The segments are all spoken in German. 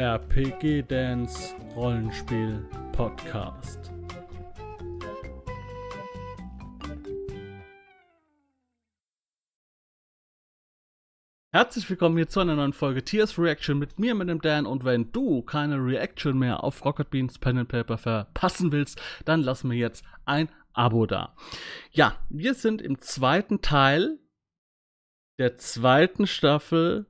RPG Dance Rollenspiel Podcast. Herzlich willkommen hier zu einer neuen Folge Tears Reaction mit mir, mit dem Dan. Und wenn du keine Reaction mehr auf Rocket Beans Pen and Paper verpassen willst, dann lass mir jetzt ein Abo da. Ja, wir sind im zweiten Teil der zweiten Staffel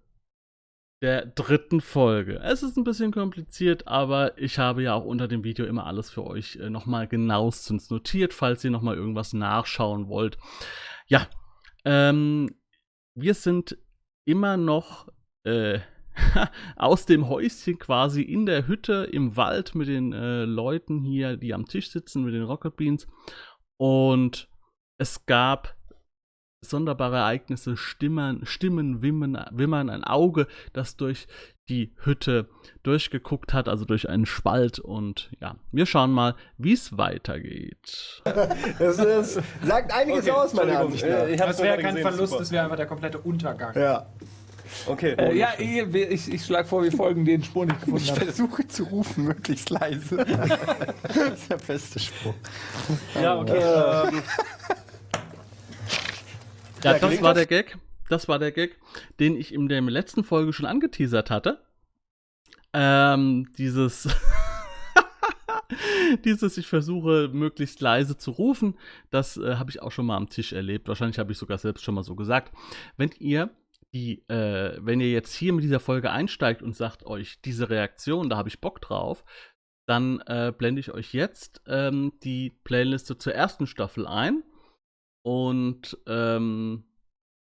der dritten Folge. Es ist ein bisschen kompliziert, aber ich habe ja auch unter dem Video immer alles für euch äh, nochmal genauestens notiert, falls ihr nochmal irgendwas nachschauen wollt. Ja, ähm, wir sind immer noch äh, aus dem Häuschen quasi in der Hütte im Wald mit den äh, Leuten hier, die am Tisch sitzen, mit den Rocket Beans. Und es gab sonderbare Ereignisse, Stimmen, Stimmen wimmern, wimmern, ein Auge, das durch die Hütte durchgeguckt hat, also durch einen Spalt. Und ja, wir schauen mal, wie es weitergeht. Das, das sagt einiges Okay, aus, Entschuldigung, Ansicht nach. äh, ich Das wäre kein gesehen, Verlust, super. das wäre einfach der komplette Untergang. Ja. Okay. Äh, ja, ich, ich, ich schlage vor, wir folgen den Spuren, die ich gefunden Ich habe. versuche zu rufen, möglichst leise. das ist der beste Spruch. Ja, okay. Ähm, Ja, das war das? der Gag. Das war der Gag, den ich in der letzten Folge schon angeteasert hatte. Ähm, dieses. dieses, ich versuche möglichst leise zu rufen, das äh, habe ich auch schon mal am Tisch erlebt. Wahrscheinlich habe ich sogar selbst schon mal so gesagt. Wenn ihr die, äh, wenn ihr jetzt hier mit dieser Folge einsteigt und sagt euch, diese Reaktion, da habe ich Bock drauf, dann äh, blende ich euch jetzt ähm, die Playliste zur ersten Staffel ein und ähm,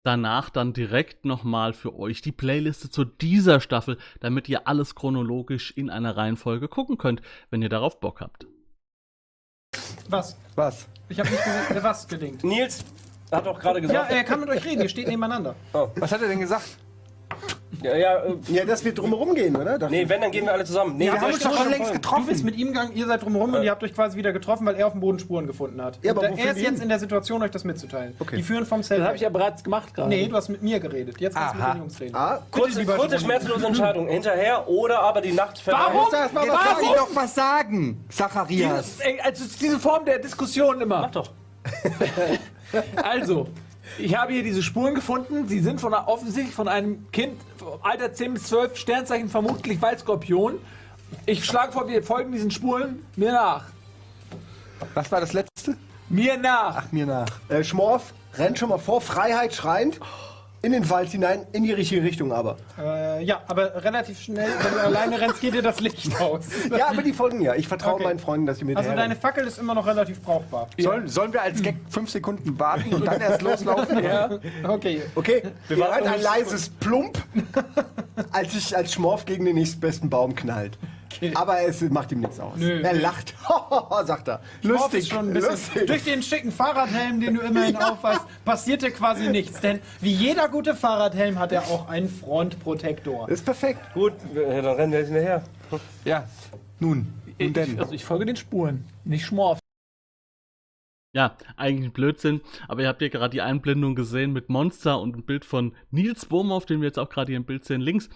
danach dann direkt nochmal für euch die Playliste zu dieser Staffel, damit ihr alles chronologisch in einer Reihenfolge gucken könnt, wenn ihr darauf Bock habt. Was? Was? Ich habe nicht gesagt, was gelingt. Nils hat doch gerade Ja, gesagt. er kann mit euch reden, ihr steht nebeneinander. Was hat er denn gesagt? Ja, ja, äh, Ja, dass wir drumherum gehen, oder? Dachte nee, wenn, dann gehen wir alle zusammen. Nee, wir haben uns doch schon längst Du getroffen. bist mit ihm gegangen, ihr seid drumherum und ihr habt euch quasi wieder getroffen, weil er auf dem Boden Spuren gefunden hat. Ja, aber und er ist ihn? jetzt in der Situation, euch das mitzuteilen. Okay. Die führen vom Zelt. Das habe ich ja bereits gemacht gerade. Nee, du hast mit mir geredet. Jetzt kannst du mit Jungs reden. Ah, kurze, kurze schmerzlose Entscheidung. Hinterher oder aber die Nacht vergangen. Warum? Jetzt lass ihn doch was sagen, Zacharias. Dieses, also diese Form der Diskussion immer. Mach doch. Also, ich habe hier diese Spuren gefunden. Sie sind von offensichtlich von einem Kind, Alter 10 bis 12, Sternzeichen vermutlich Waldskorpion. Ich schlage vor, wir folgen diesen Spuren mir nach. Was war das letzte? Mir nach. Mir nach. äh, Schmorf rennt schon mal vor, Freiheit schreiend, in den Wald hinein, in die richtige Richtung aber. Äh, ja, aber relativ schnell, wenn du alleine rennst, geht dir das Licht aus. Ja, aber die folgen ja. Ich vertraue Okay. meinen Freunden, dass sie mit Also deine Fackel ist immer noch relativ brauchbar. Sollen, sollen wir als Gag fünf Sekunden warten und dann erst loslaufen? Ja. Okay. Okay, wir noch ein leises Plump, als sich als Schmorf gegen den nächstbesten Baum knallt. Aber es macht ihm nichts aus. Nö, er lacht, sagt er. Lustig, schon ein bisschen. lustig. Durch den schicken Fahrradhelm, den du immerhin aufweist, passierte quasi nichts. Denn wie jeder gute Fahrradhelm hat er auch einen Frontprotektor. Ist perfekt. Gut, dann rennen wir jetzt hinterher. Ja. Nun. Nun Ich, denn. also ich folge den Spuren, nicht Schmorf. Ja, eigentlich ein Blödsinn, aber ihr habt ja gerade die Einblendung gesehen mit Monster und ein Bild von Nils Bohmhoff, den wir jetzt auch gerade hier im Bild sehen, links.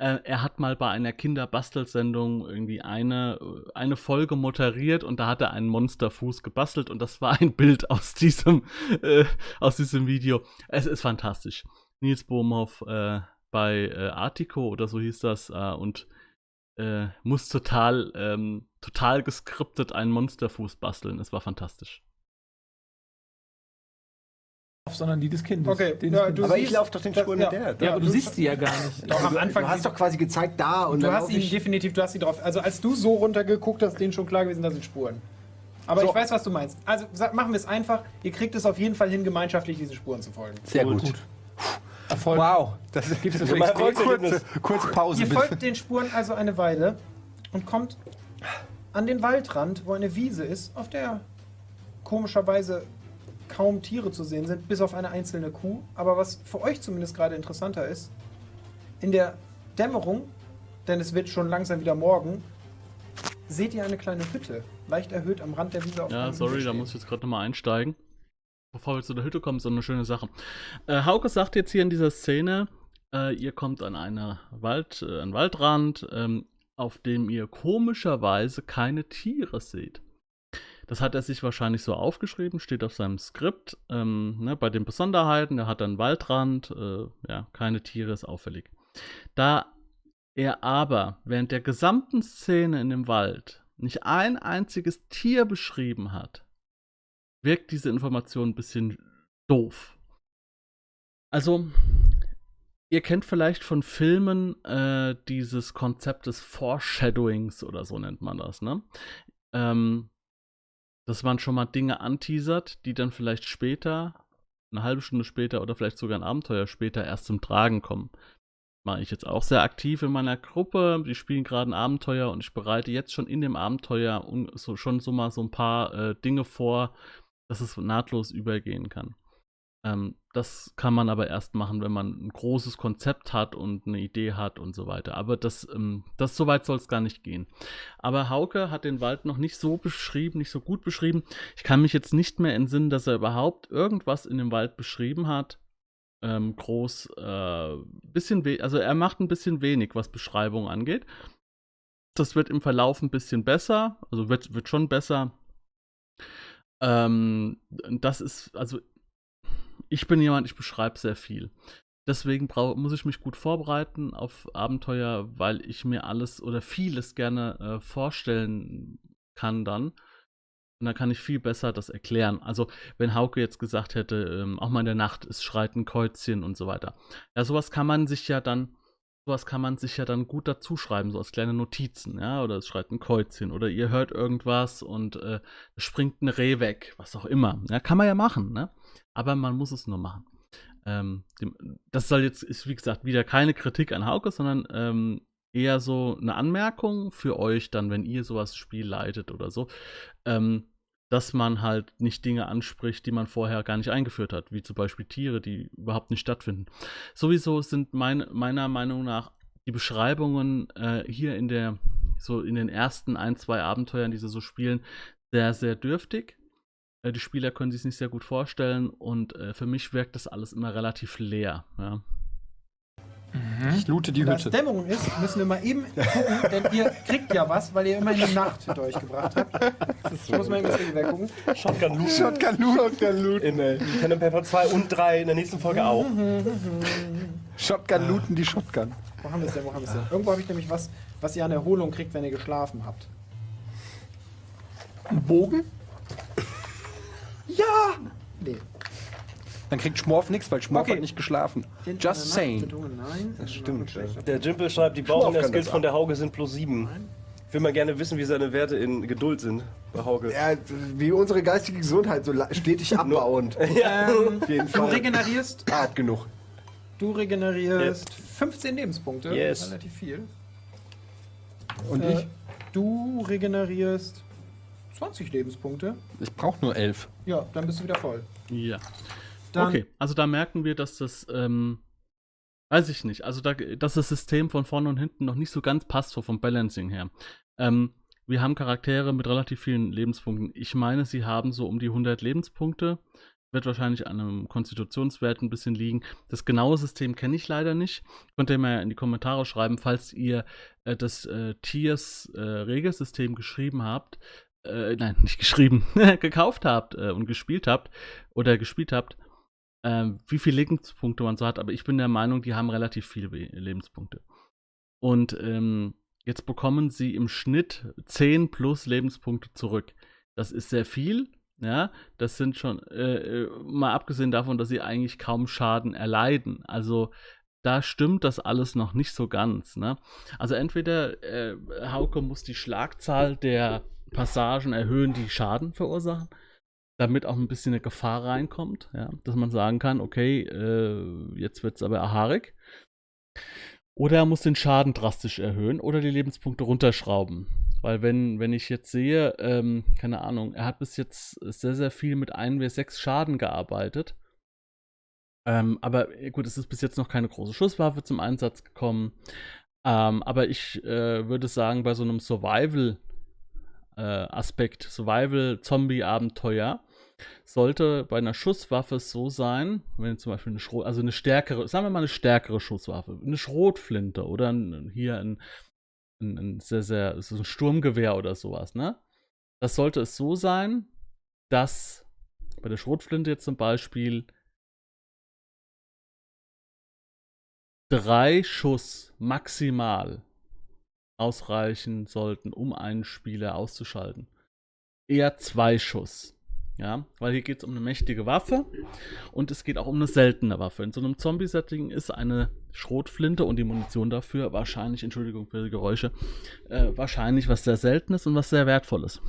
Äh, er hat mal bei einer Kinderbastelsendung irgendwie eine, äh, eine Folge moderiert und da hat er einen Monsterfuß gebastelt und das war ein Bild aus diesem, äh, aus diesem Video. Es ist fantastisch. Nils Bohmhoff äh, bei äh, Artico oder so hieß das äh, und muss total, ähm, total geskriptet einen Monsterfuß basteln. Es war fantastisch. Sondern die des Kindes. Okay, Den ja, du. Aber ich siehst- laufe doch den Spuren ja. mit der. ja, aber du siehst sie ja gar nicht. Doch, am Anfang. Du hast doch quasi gezeigt, da und du dann hast ihn ich. definitiv, du hast ihn drauf. Also als du so runtergeguckt hast, denen schon klar gewesen, da sind Spuren. Aber So. ich weiß, was du meinst. Also sag, machen wir es einfach. Ihr kriegt es auf jeden Fall hin, gemeinschaftlich diesen Spuren zu folgen. Sehr gut. Erfolg. Wow. Das gibt es mal kurze, kurze Pause. Ihr bitte. folgt den Spuren also eine Weile und kommt an den Waldrand, wo eine Wiese ist, auf der komischerweise kaum Tiere zu sehen sind, bis auf eine einzelne Kuh. Aber was für euch zumindest gerade interessanter ist, in der Dämmerung, denn es wird schon langsam wieder morgen, seht ihr eine kleine Hütte, leicht erhöht am Rand der Wiese auf Ja, sorry, da muss ich jetzt gerade nochmal einsteigen. Bevor wir zu der Hütte kommen, so eine schöne Sache. Äh, Hauke sagt jetzt hier in dieser Szene, äh, ihr kommt an eine Wald, äh, einen Waldrand, ähm, auf dem ihr komischerweise keine Tiere seht. Das hat er sich wahrscheinlich so aufgeschrieben, steht auf seinem Skript. Ähm, ne, bei den Besonderheiten, er hat einen Waldrand, äh, ja, keine Tiere ist auffällig. Da er aber während der gesamten Szene in dem Wald nicht ein einziges Tier beschrieben hat, wirkt diese Information ein bisschen doof. Also, ihr kennt vielleicht von Filmen äh, dieses Konzept des Foreshadowings oder so nennt man das, ne? Ähm, dass man schon mal Dinge anteasert, die dann vielleicht später, eine halbe Stunde später oder vielleicht sogar ein Abenteuer später erst zum Tragen kommen. Mache ich jetzt auch sehr aktiv in meiner Gruppe. Die spielen gerade ein Abenteuer und ich bereite jetzt schon in dem Abenteuer so, schon so mal so ein paar äh, Dinge vor, dass es nahtlos übergehen kann. Ähm, das kann man aber erst machen, wenn man ein großes Konzept hat und eine Idee hat und so weiter. Aber das, ähm, das so weit soll es gar nicht gehen. Aber Hauke hat den Wald noch nicht so beschrieben, nicht so gut beschrieben. Ich kann mich jetzt nicht mehr entsinnen, dass er überhaupt irgendwas in dem Wald beschrieben hat. Ähm, groß, äh, bisschen also er macht ein bisschen wenig, was Beschreibung angeht. Das wird im Verlauf ein bisschen besser, also wird, wird schon besser. Ähm, das ist, also ich bin jemand, ich beschreibe sehr viel. Deswegen muss ich mich gut vorbereiten auf Abenteuer, weil ich mir alles oder vieles gerne äh, vorstellen kann dann. Und dann kann ich viel besser das erklären. Also, wenn Hauke jetzt gesagt hätte, ähm, auch mal in der Nacht, es schreit ein Kreuzchen und so weiter. Ja, sowas kann man sich ja dann, sowas kann man sich ja dann gut dazu schreiben, so als kleine Notizen, ja, oder es schreit ein Kreuzchen, oder ihr hört irgendwas und äh, es springt ein Reh weg, was auch immer. Ja, kann man ja machen, ne? Aber man muss es nur machen. Ähm, das soll jetzt, ist wie gesagt, wieder keine Kritik an Hauke, sondern ähm, eher so eine Anmerkung für euch dann, wenn ihr sowas Spiel leitet oder so, ähm, dass man halt nicht Dinge anspricht, die man vorher gar nicht eingeführt hat, wie zum Beispiel Tiere, die überhaupt nicht stattfinden. Sowieso sind mein, meiner Meinung nach die Beschreibungen äh, hier in der, so in den ersten ein, zwei Abenteuern, die sie so spielen, sehr, sehr dürftig. Äh, die Spieler können sich nicht sehr gut vorstellen und äh, für mich wirkt das alles immer relativ leer. Ja. Mhm. Ich loote die Da Hütte. es Dämmerung ist, müssen wir mal eben gucken, denn ihr kriegt ja was, weil ihr immer in die Nacht hinter euch gebracht habt. Ich muss mal eben das Regelwerk gucken. Shotgun Loot. Shotgun Loot. Shotgun Loot. In äh, Pen and Paper 2 und 3 in der nächsten Folge auch. Shotgun looten die Shotgun. Wo haben wir es denn? Wo haben wir es denn? Irgendwo habe ich nämlich was, was ihr an Erholung kriegt, wenn ihr geschlafen habt. Ein Bogen? Ja! Nee. Dann kriegt Schmorf nichts, weil Schmorf Okay. hat nicht geschlafen. In Just Nacht saying. Nein. Das stimmt. Der Jimpel schreibt, die kann Bauchner-Skills das von der Hauge sind plus 7. Ich will mal gerne wissen, wie seine Werte in Geduld sind bei Hauge. Ja, wie unsere geistige Gesundheit so la- stetig abbauend. Ähm, Auf jeden du Fall. regenerierst, Hart genug. du regenerierst 15 Lebenspunkte. Yes. Relativ viel. Und Äh, ich? Du regenerierst 20 Lebenspunkte. Ich brauche nur elf. Ja, dann bist du wieder voll. Ja. Dann, okay, also da merken wir, dass das, ähm, weiß ich nicht, also da, dass das System von vorne und hinten noch nicht so ganz passt, so vom Balancing her. Ähm, wir haben Charaktere mit relativ vielen Lebenspunkten. Ich meine, sie haben so um die 100 Lebenspunkte. Wird wahrscheinlich an einem Konstitutionswert ein bisschen liegen. Das genaue System kenne ich leider nicht. Könnt ihr mal in die Kommentare schreiben, falls ihr äh, das äh, Tiers äh, Regelsystem geschrieben habt. Äh, nein, nicht geschrieben, gekauft habt äh, und gespielt habt oder gespielt habt ähm, wie viele Lebenspunkte man so hat, aber ich bin der Meinung, die haben relativ viele Lebenspunkte. Und ähm, jetzt bekommen sie im Schnitt 10 plus Lebenspunkte zurück. Das ist sehr viel, ja. Das sind schon, äh, äh, mal abgesehen davon, dass sie eigentlich kaum Schaden erleiden. Also da stimmt das alles noch nicht so ganz. Ne? Also entweder äh, Hauke muss die Schlagzahl der Passagen erhöhen, die Schaden verursachen, damit auch ein bisschen eine Gefahr reinkommt, ja, dass man sagen kann, okay, äh, jetzt wird es aber haarig. Oder er muss den Schaden drastisch erhöhen oder die Lebenspunkte runterschrauben. Weil wenn, wenn ich jetzt sehe, ähm, keine Ahnung, er hat bis jetzt sehr, sehr viel mit 1w6 Schaden gearbeitet. Ähm, aber äh, gut, es ist bis jetzt noch keine große Schusswaffe zum Einsatz gekommen. Ähm, aber ich äh, würde sagen, bei so einem Survival-Aspekt, Survival-Zombie-Abenteuer, sollte bei einer Schusswaffe so sein, wenn zum Beispiel eine Schrot, also eine stärkere, sagen wir mal eine stärkere Schusswaffe, eine Schrotflinte oder ein, hier ein, ein, ein sehr, sehr, so ein Sturmgewehr oder sowas, ne? Das sollte es so sein, dass bei der Schrotflinte jetzt zum Beispiel drei Schuss maximal ausreichen sollten, um einen Spieler auszuschalten. Eher zwei Schuss. Ja, weil hier geht es um eine mächtige Waffe und es geht auch um eine seltene Waffe. In so einem Zombie-Setting ist eine Schrotflinte und die Munition dafür wahrscheinlich, Entschuldigung für die Geräusche, äh, wahrscheinlich was sehr Seltenes und was sehr Wertvolles.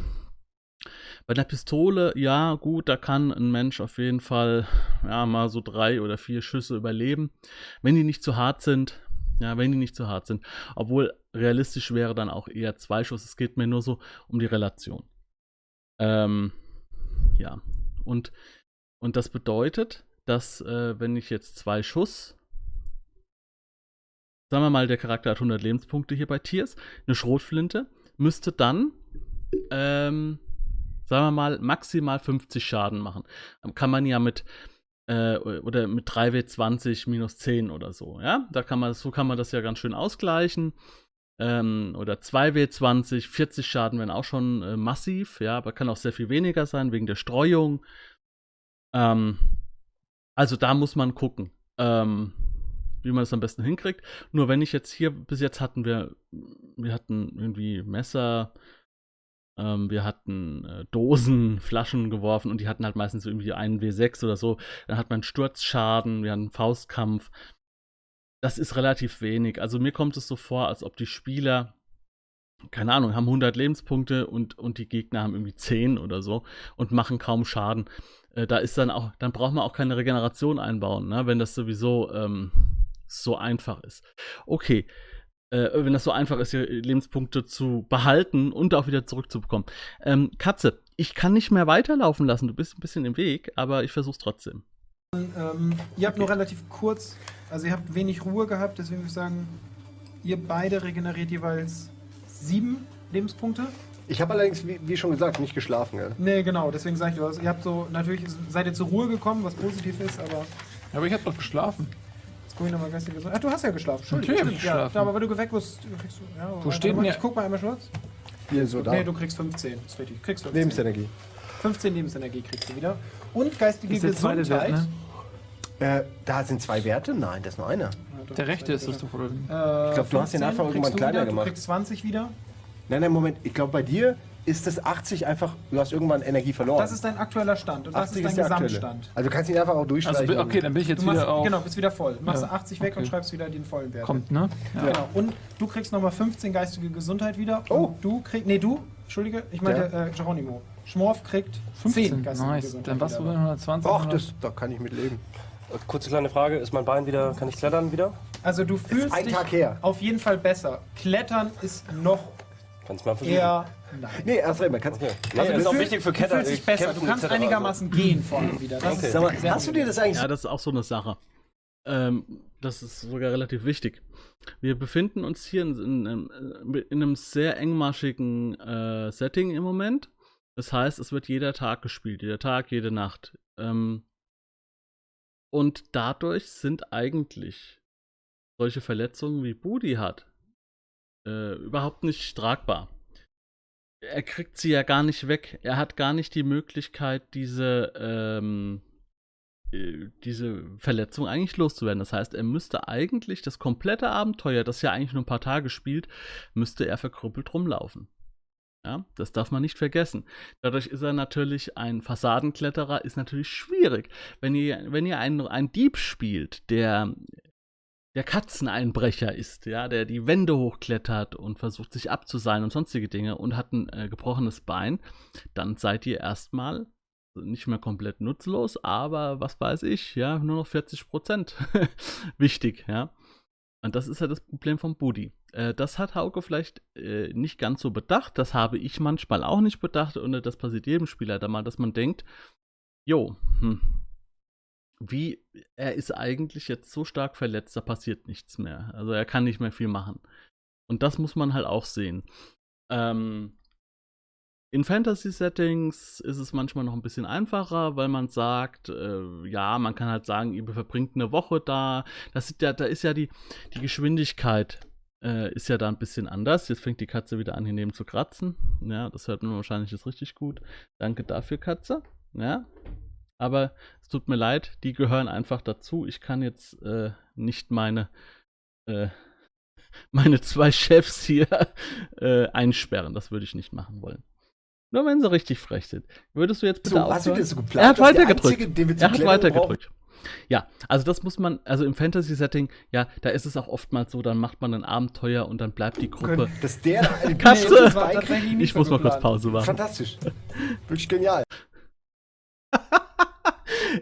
Bei der Pistole, ja, gut, da kann ein Mensch auf jeden Fall ja, mal so drei oder vier Schüsse überleben, wenn die nicht zu hart sind. Ja, wenn die nicht zu hart sind. Obwohl realistisch wäre dann auch eher zwei Schuss. Es geht mir nur so um die Relation. Ähm, ja. Und, und das bedeutet, dass äh, wenn ich jetzt zwei Schuss, sagen wir mal, der Charakter hat 100 Lebenspunkte hier bei Tiers, eine Schrotflinte, müsste dann, ähm, sagen wir mal, maximal 50 Schaden machen. Kann man ja mit, äh, oder mit 3W20 minus 10 oder so, ja? Da kann man, so kann man das ja ganz schön ausgleichen. Ähm, oder 2W20, 40 Schaden wären auch schon äh, massiv, ja, aber kann auch sehr viel weniger sein wegen der Streuung. Ähm, also da muss man gucken, ähm, wie man das am besten hinkriegt. Nur wenn ich jetzt hier, bis jetzt hatten wir, wir hatten irgendwie Messer, ähm, wir hatten äh, Dosen, Flaschen geworfen und die hatten halt meistens irgendwie einen W6 oder so. Dann hat man Sturzschaden, wir hatten Faustkampf das ist relativ wenig. Also mir kommt es so vor, als ob die Spieler, keine Ahnung, haben 100 Lebenspunkte und, und die Gegner haben irgendwie 10 oder so und machen kaum Schaden. Äh, da ist dann auch, dann braucht man auch keine Regeneration einbauen, ne? wenn das sowieso ähm, so einfach ist. Okay. Äh, wenn das so einfach ist, Lebenspunkte zu behalten und auch wieder zurückzubekommen. Ähm, Katze, ich kann nicht mehr weiterlaufen lassen. Du bist ein bisschen im Weg, aber ich versuch's trotzdem. Ähm, ihr habt nur relativ kurz, also ihr habt wenig Ruhe gehabt, deswegen würde ich sagen, ihr beide regeneriert jeweils sieben Lebenspunkte. Ich habe allerdings, wie, wie, schon gesagt, nicht geschlafen. Gell? Nee, genau, deswegen sage ich was. Ihr habt so, natürlich seid ihr zur Ruhe gekommen, was positiv ist, aber. Ja, aber ich habe doch geschlafen. Jetzt gucke ich nochmal geistig gesund. Ach, du hast ja geschlafen. Natürlich habe ich geschlafen. Ja, aber wenn du weg bist, kriegst du. Ja, Wo steht denn Ich guck mal einmal kurz. Hier so da. Nee, du kriegst 15. Das ist richtig. Kriegst 15. Lebensenergie. 15 Lebensenergie kriegst du wieder. Und geistige Gesundheit. Wert, ne? Äh, da sind zwei Werte? Nein, das ist nur einer. Ja, der rechte ist das doch, oder? Äh, ich glaube, du hast den Anfang irgendwann kleiner wieder, gemacht. Du kriegst 20 wieder. Nein, nein, Moment. Ich glaube, bei dir ist das 80 einfach, du hast irgendwann Energie verloren. Das ist dein aktueller Stand und das ist dein Gesamtstand. Also du kannst ihn einfach auch durchstreichen. Also, okay, dann bin ich jetzt machst, wieder auf... Genau, bist wieder voll. Du machst ja. 80 weg okay. und schreibst wieder den vollen Wert. Kommt, ne? Ja. Genau. Und du kriegst nochmal 15 geistige Gesundheit wieder. Oh. du kriegst... Nee, du, Entschuldige, ich meinte ja. äh, Geronimo. Schmorf kriegt 10 geistige nice. Gesundheit Dann warst du bei 120. Ach, das, da kann ich mit leben. Kurze kleine Frage, ist mein Bein wieder, kann ich klettern wieder? Also du fühlst ein dich Tag her. auf jeden Fall besser. Klettern ist noch Kannst mal versuchen. eher... Nein. Nee, erst einmal kannst okay. nee, also, ist auch wichtig für Klettern. Du fühlst dich besser, du kannst einigermaßen also. gehen vorne wieder. Das okay. Sag mal, hast du dir das eigentlich... Ja, das ist auch so eine Sache. Ähm, das ist sogar relativ wichtig. Wir befinden uns hier in, in, in einem sehr engmaschigen äh, Setting im Moment. Das heißt, es wird jeder Tag gespielt, jeder Tag, jede Nacht. Ähm, und dadurch sind eigentlich solche Verletzungen wie Budi hat äh, überhaupt nicht tragbar. Er kriegt sie ja gar nicht weg. Er hat gar nicht die Möglichkeit, diese, ähm, äh, diese Verletzung eigentlich loszuwerden. Das heißt, er müsste eigentlich das komplette Abenteuer, das ja eigentlich nur ein paar Tage spielt, müsste er verkrüppelt rumlaufen. Ja, das darf man nicht vergessen. Dadurch ist er natürlich ein Fassadenkletterer, ist natürlich schwierig. Wenn ihr, wenn ihr einen, einen Dieb spielt, der der Katzeneinbrecher ist, ja, der die Wände hochklettert und versucht sich abzuseilen und sonstige Dinge und hat ein äh, gebrochenes Bein, dann seid ihr erstmal nicht mehr komplett nutzlos, aber was weiß ich, ja, nur noch 40 Prozent wichtig, ja. Und das ist ja das Problem vom Budi. Äh, das hat Hauke vielleicht äh, nicht ganz so bedacht. Das habe ich manchmal auch nicht bedacht. Und das passiert jedem Spieler da mal, dass man denkt, jo, hm, wie, er ist eigentlich jetzt so stark verletzt, da passiert nichts mehr. Also er kann nicht mehr viel machen. Und das muss man halt auch sehen. Ähm, in Fantasy-Settings ist es manchmal noch ein bisschen einfacher, weil man sagt, äh, ja, man kann halt sagen, ihr verbringt eine Woche da. Das ist ja, da ist ja die, die Geschwindigkeit äh, ist ja da ein bisschen anders. Jetzt fängt die Katze wieder an, hier neben zu kratzen. Ja, das hört man wahrscheinlich jetzt richtig gut. Danke dafür, Katze. Ja. Aber es tut mir leid, die gehören einfach dazu. Ich kann jetzt äh, nicht meine, äh, meine zwei Chefs hier äh, einsperren. Das würde ich nicht machen wollen. Nur wenn sie richtig frech sind. Würdest du jetzt bitte So, hast du aufhören? dir so geplant? Er hat weitergedrückt. Einzige, Er hat weitergedrückt. Ja, also das muss man, also im Fantasy-Setting, ja, da ist es auch oftmals so, dann macht man ein Abenteuer und dann bleibt die Gruppe. Dass der Katze! nicht Ich muss mal kurz. Pause machen. Fantastisch. Wirklich genial.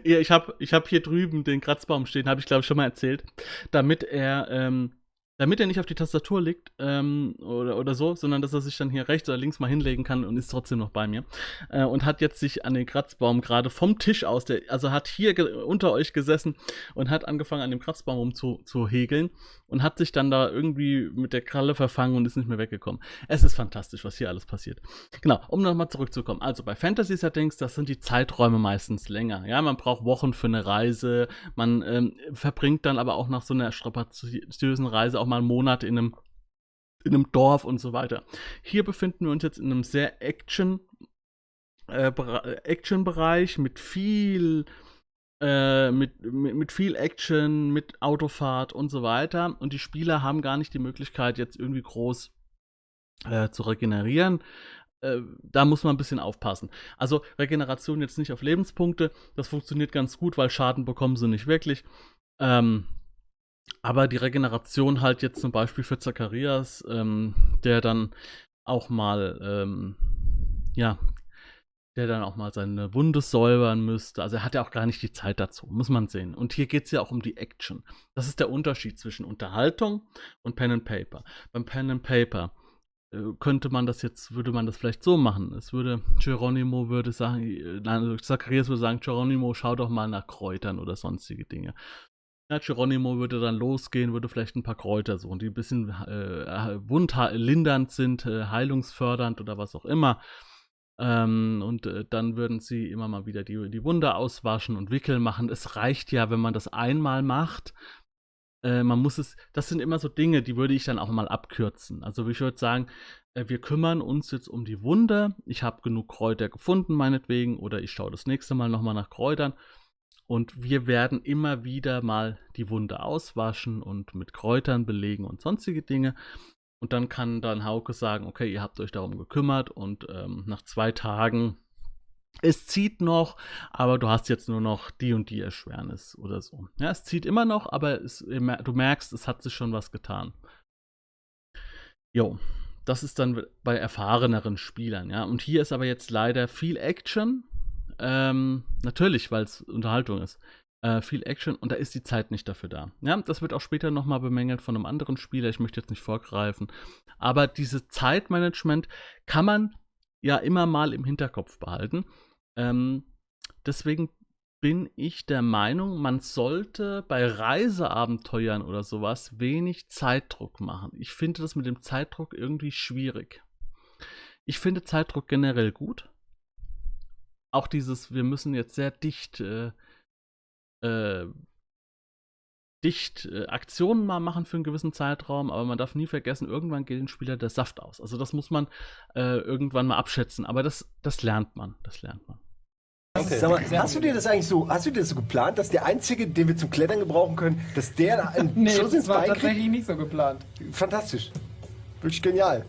Ja, ich habe ich hab hier drüben den Kratzbaum stehen, habe ich glaube ich schon mal erzählt, damit er, ähm, damit er nicht auf die Tastatur liegt ähm, oder, oder so, sondern dass er sich dann hier rechts oder links mal hinlegen kann und ist trotzdem noch bei mir. Äh, und hat jetzt sich an den Kratzbaum gerade vom Tisch aus, der, also hat hier unter euch gesessen und hat angefangen an dem Kratzbaum rum zu, zu häkeln und hat sich dann da irgendwie mit der Kralle verfangen und ist nicht mehr weggekommen. Es ist fantastisch, was hier alles passiert. Genau, um nochmal zurückzukommen. Also bei Fantasy-Settings, das sind die Zeiträume meistens länger. Ja, man braucht Wochen für eine Reise. Man ähm, verbringt dann aber auch nach so einer strapaziösen Reise auch mal einen Monat in einem, in einem Dorf und so weiter. Hier befinden wir uns jetzt in einem sehr Action, äh, Bere- Action-Bereich mit viel äh, mit, mit, mit viel Action, mit Autofahrt und so weiter. Und die Spieler haben gar nicht die Möglichkeit, jetzt irgendwie groß äh, zu regenerieren. Äh, da muss man ein bisschen aufpassen. Also Regeneration jetzt nicht auf Lebenspunkte, das funktioniert ganz gut, weil Schaden bekommen sie nicht wirklich. Ähm, aber die Regeneration halt jetzt zum Beispiel für Zacharias, ähm, der dann auch mal, ähm, ja, der dann auch mal seine Wunde säubern müsste. Also er hat ja auch gar nicht die Zeit dazu, muss man sehen. Und hier geht es ja auch um die Action. Das ist der Unterschied zwischen Unterhaltung und Pen and Paper. Beim Pen and Paper äh, könnte man das jetzt, würde man das vielleicht so machen. Es würde, Geronimo würde sagen, äh, nein, also Zacharias würde sagen, Geronimo, schau doch mal nach Kräutern oder sonstige Dinge. Ja, Geronimo würde dann losgehen, würde vielleicht ein paar Kräuter suchen, die ein bisschen äh, wundlindernd sind, äh, heilungsfördernd oder was auch immer. Ähm, und äh, dann würden sie immer mal wieder die, die Wunde auswaschen und Wickel machen. Es reicht ja, wenn man das einmal macht. Äh, man muss es, das sind immer so Dinge, die würde ich dann auch mal abkürzen. Also ich würde sagen, äh, wir kümmern uns jetzt um die Wunde. Ich habe genug Kräuter gefunden, meinetwegen, oder ich schaue das nächste Mal nochmal nach Kräutern. Und wir werden immer wieder mal die Wunde auswaschen und mit Kräutern belegen und sonstige Dinge. Und dann kann dann Hauke sagen, okay, ihr habt euch darum gekümmert und ähm, nach zwei Tagen, es zieht noch, aber du hast jetzt nur noch die und die Erschwernis oder so. Ja, es zieht immer noch, aber es, du merkst, es hat sich schon was getan. Jo, das ist dann bei erfahreneren Spielern, ja. Und hier ist aber jetzt leider viel Action. Ähm, natürlich, weil es Unterhaltung ist. Äh, viel Action und da ist die Zeit nicht dafür da. Ja, das wird auch später nochmal bemängelt von einem anderen Spieler. Ich möchte jetzt nicht vorgreifen. Aber dieses Zeitmanagement kann man ja immer mal im Hinterkopf behalten. Ähm, deswegen bin ich der Meinung, man sollte bei Reiseabenteuern oder sowas wenig Zeitdruck machen. Ich finde das mit dem Zeitdruck irgendwie schwierig. Ich finde Zeitdruck generell gut. Auch dieses, wir müssen jetzt sehr dicht, äh, äh, dicht äh, Aktionen mal machen für einen gewissen Zeitraum, aber man darf nie vergessen, irgendwann geht den Spieler der Saft aus. Also das muss man äh, irgendwann mal abschätzen, aber das, das lernt man, das lernt man. Sag mal, hast du dir das eigentlich so, hast du dir das so geplant, dass der einzige, den wir zum Klettern gebrauchen können, dass der da einen Nee, Schuss das ins war Bein kriegt? tatsächlich nicht so geplant. Fantastisch. Wirklich genial.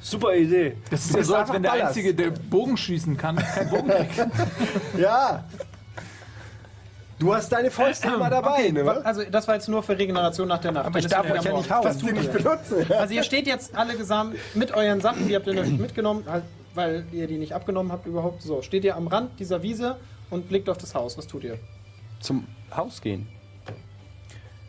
Super Idee. Das ist Du ja so, als wenn der Ballast. Einzige, der Bogen schießen kann, keinen Bogen kriegt. Ja. Du hast deine Fäuste immer dabei, Wa- ne? Also das war jetzt nur für Regeneration nach der Nacht. Aber ich darf euch ja nicht hauen. Dass die nicht benutzen. Also ihr steht jetzt alle gesamt mit euren Sachen, die habt ihr nämlich mitgenommen, halt, weil ihr die nicht abgenommen habt überhaupt. So, steht ihr am Rand dieser Wiese und blickt auf das Haus. Was tut ihr? Zum Haus gehen.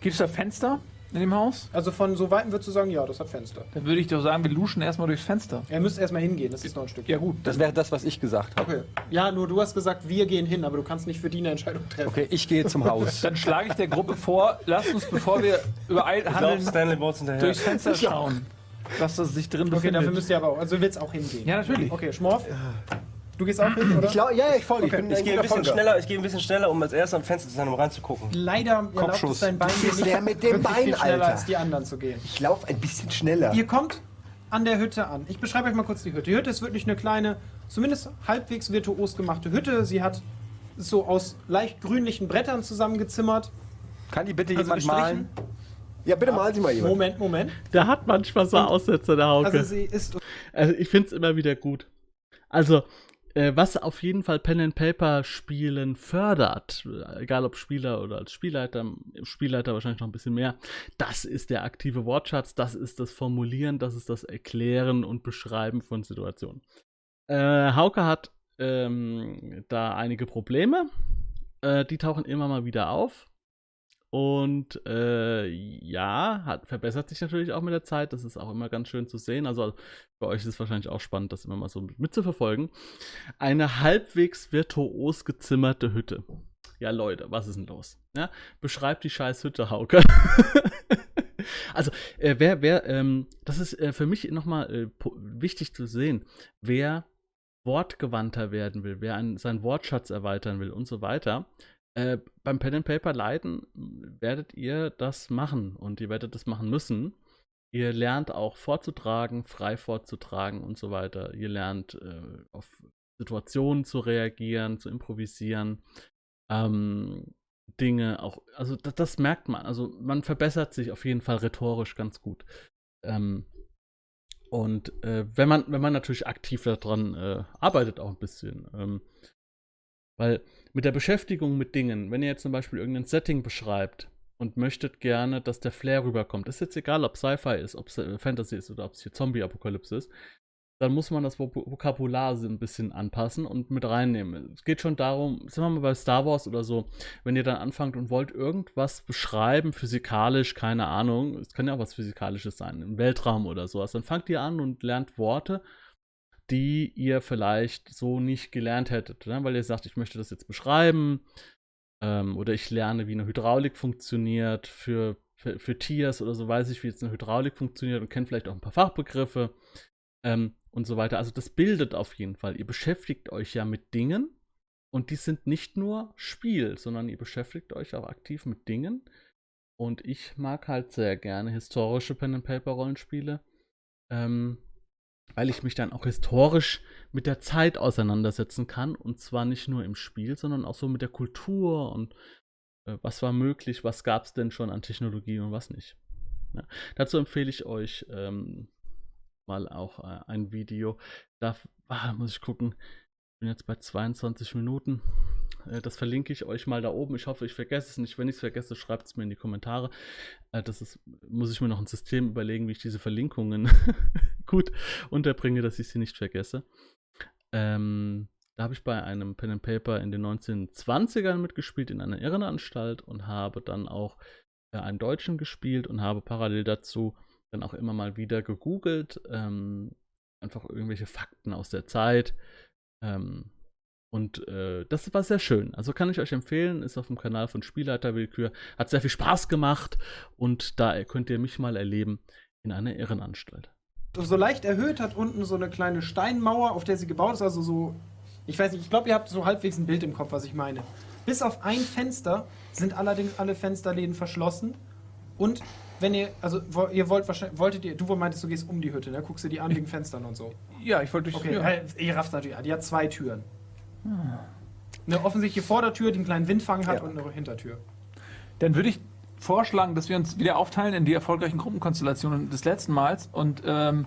Gibt es da Fenster in dem Haus? Also von so weitem würdest du sagen, ja, das hat Fenster. Dann würde ich doch sagen, wir luschen erstmal durchs Fenster. Er müsste erstmal hingehen, das ist noch ein Stück. Ja gut, Das wäre das, was ich gesagt habe. Okay. Ja, nur du hast gesagt, wir gehen hin, aber du kannst nicht für die eine Entscheidung treffen. Okay, ich gehe zum Haus. dann schlage ich der Gruppe vor, lasst uns, bevor wir übereilt handeln, durchs Fenster schauen. Dass das sich drin Okay, dafür befindet. müsst ihr aber auch. Also du willst auch hingehen. Ja, natürlich. Okay, Schmorf. Du gehst auch hin, oder? Ich glaub, ja, ja, ich folge. Okay. bin Ich gehe ein bisschen Folger. schneller, ich gehe ein bisschen schneller, um als erster am Fenster zu sein, um reinzugucken. Leider erlaubt dein Bein bist nicht mit dem Bein, schneller Alter. als die anderen zu gehen. Ich laufe ein bisschen schneller. Ihr kommt an der Hütte an. Ich beschreibe euch mal kurz die Hütte. Die Hütte ist wirklich eine kleine, zumindest halbwegs virtuos gemachte Hütte. Sie hat so aus leicht grünlichen Brettern zusammengezimmert. Kann die bitte Also jemand gestrichen. malen? Ja, bitte malen Sie mal jemand. Moment, Moment. Der hat manchmal so Aussetzer, der Hauke. Also Also, sie ist ich finde es immer wieder gut. Also, was auf jeden Fall Pen and Paper Spielen fördert, äh, egal ob Spieler oder als Spielleiter, Spielleiter wahrscheinlich noch ein bisschen mehr, das ist der aktive Wortschatz, das ist das Formulieren, das ist das Erklären und Beschreiben von Situationen. Äh, Hauke hat ähm, da einige Probleme, äh, die tauchen immer mal wieder auf. Und äh, ja, hat, verbessert sich natürlich auch mit der Zeit. Das ist auch immer ganz schön zu sehen. Also für euch ist es wahrscheinlich auch spannend, das immer mal so mitzuverfolgen. Eine halbwegs virtuos gezimmerte Hütte. Ja, Leute, was ist denn los? Ja, beschreibt die scheiß Hütte, Hauke. also, äh, wer, wer, ähm, das ist äh, für mich nochmal äh, wichtig zu sehen, wer wortgewandter werden will, wer einen, seinen Wortschatz erweitern will und so weiter. Äh, beim Pen and Paper Leiden werdet ihr das machen und ihr werdet das machen müssen. Ihr lernt auch vorzutragen, frei vorzutragen und so weiter. Ihr lernt äh, auf Situationen zu reagieren, zu improvisieren. Ähm, Dinge auch, also das, das merkt man. Also man verbessert sich auf jeden Fall rhetorisch ganz gut. Ähm, und äh, wenn man, wenn man natürlich aktiv daran äh, arbeitet, auch ein bisschen. Ähm, weil mit der Beschäftigung mit Dingen, wenn ihr jetzt zum Beispiel irgendein Setting beschreibt und möchtet gerne, dass der Flair rüberkommt, ist jetzt egal, ob Sci-Fi ist, ob es äh, Fantasy ist oder ob es hier Zombie-Apokalypse ist, dann muss man das Vok Vokabular ein bisschen anpassen und mit reinnehmen. Es geht schon darum, sagen wir mal bei Star Wars oder so, wenn ihr dann anfangt und wollt irgendwas beschreiben, physikalisch, keine Ahnung, es kann ja auch was Physikalisches sein, im Weltraum oder sowas, dann fangt ihr an und lernt Worte, die ihr vielleicht so nicht gelernt hättet, ne? weil ihr sagt, ich möchte das jetzt beschreiben ähm, oder ich lerne, wie eine Hydraulik funktioniert für, für, für Tiers oder so weiß ich, wie jetzt eine Hydraulik funktioniert und kenne vielleicht auch ein paar Fachbegriffe ähm, und so weiter. Also das bildet auf jeden Fall. Ihr beschäftigt euch ja mit Dingen und die sind nicht nur Spiel, sondern ihr beschäftigt euch auch aktiv mit Dingen. Und ich mag halt sehr gerne historische Pen-and-Paper-Rollenspiele, ähm, weil ich mich dann auch historisch mit der Zeit auseinandersetzen kann. Und zwar nicht nur im Spiel, sondern auch so mit der Kultur und äh, was war möglich, was gab es denn schon an Technologie und was nicht. Ja. Dazu empfehle ich euch ähm, mal auch äh, ein Video. Da ah, muss ich gucken. Ich bin jetzt bei 22 Minuten. Äh, das verlinke ich euch mal da oben. Ich hoffe, ich vergesse es nicht. Wenn ich es vergesse, schreibt es mir in die Kommentare. Äh, das ist, muss ich mir noch ein System überlegen, wie ich diese Verlinkungen gut unterbringe, dass ich sie nicht vergesse. Ähm, da habe ich bei einem Pen and Paper in den 1920ern mitgespielt in einer Irrenanstalt und habe dann auch äh, einen Deutschen gespielt und habe parallel dazu dann auch immer mal wieder gegoogelt, ähm, einfach irgendwelche Fakten aus der Zeit. Ähm, und äh, das war sehr schön. Also kann ich euch empfehlen, ist auf dem Kanal von Spielleiterwillkür. Hat sehr viel Spaß gemacht und da könnt ihr mich mal erleben in einer Irrenanstalt. so leicht erhöht, hat unten so eine kleine Steinmauer, auf der sie gebaut ist. Also so, ich weiß nicht, ich glaube, ihr habt so halbwegs ein Bild im Kopf, was ich meine. Bis auf ein Fenster sind allerdings alle Fensterläden verschlossen. Und wenn ihr, also ihr wollt wahrscheinlich, wolltet ihr, du meintest, du gehst um die Hütte, ne? Guckst dir die an wegen Fenstern und so. Ja, ich wollte durch. Okay, ja. äh, ihr rafft natürlich, an. die hat zwei Türen. Eine offensichtliche Vordertür, die einen kleinen Windfang hat Ja. und eine Hintertür. Dann würde ich vorschlagen, dass wir uns wieder aufteilen in die erfolgreichen Gruppenkonstellationen des letzten Mals und ähm,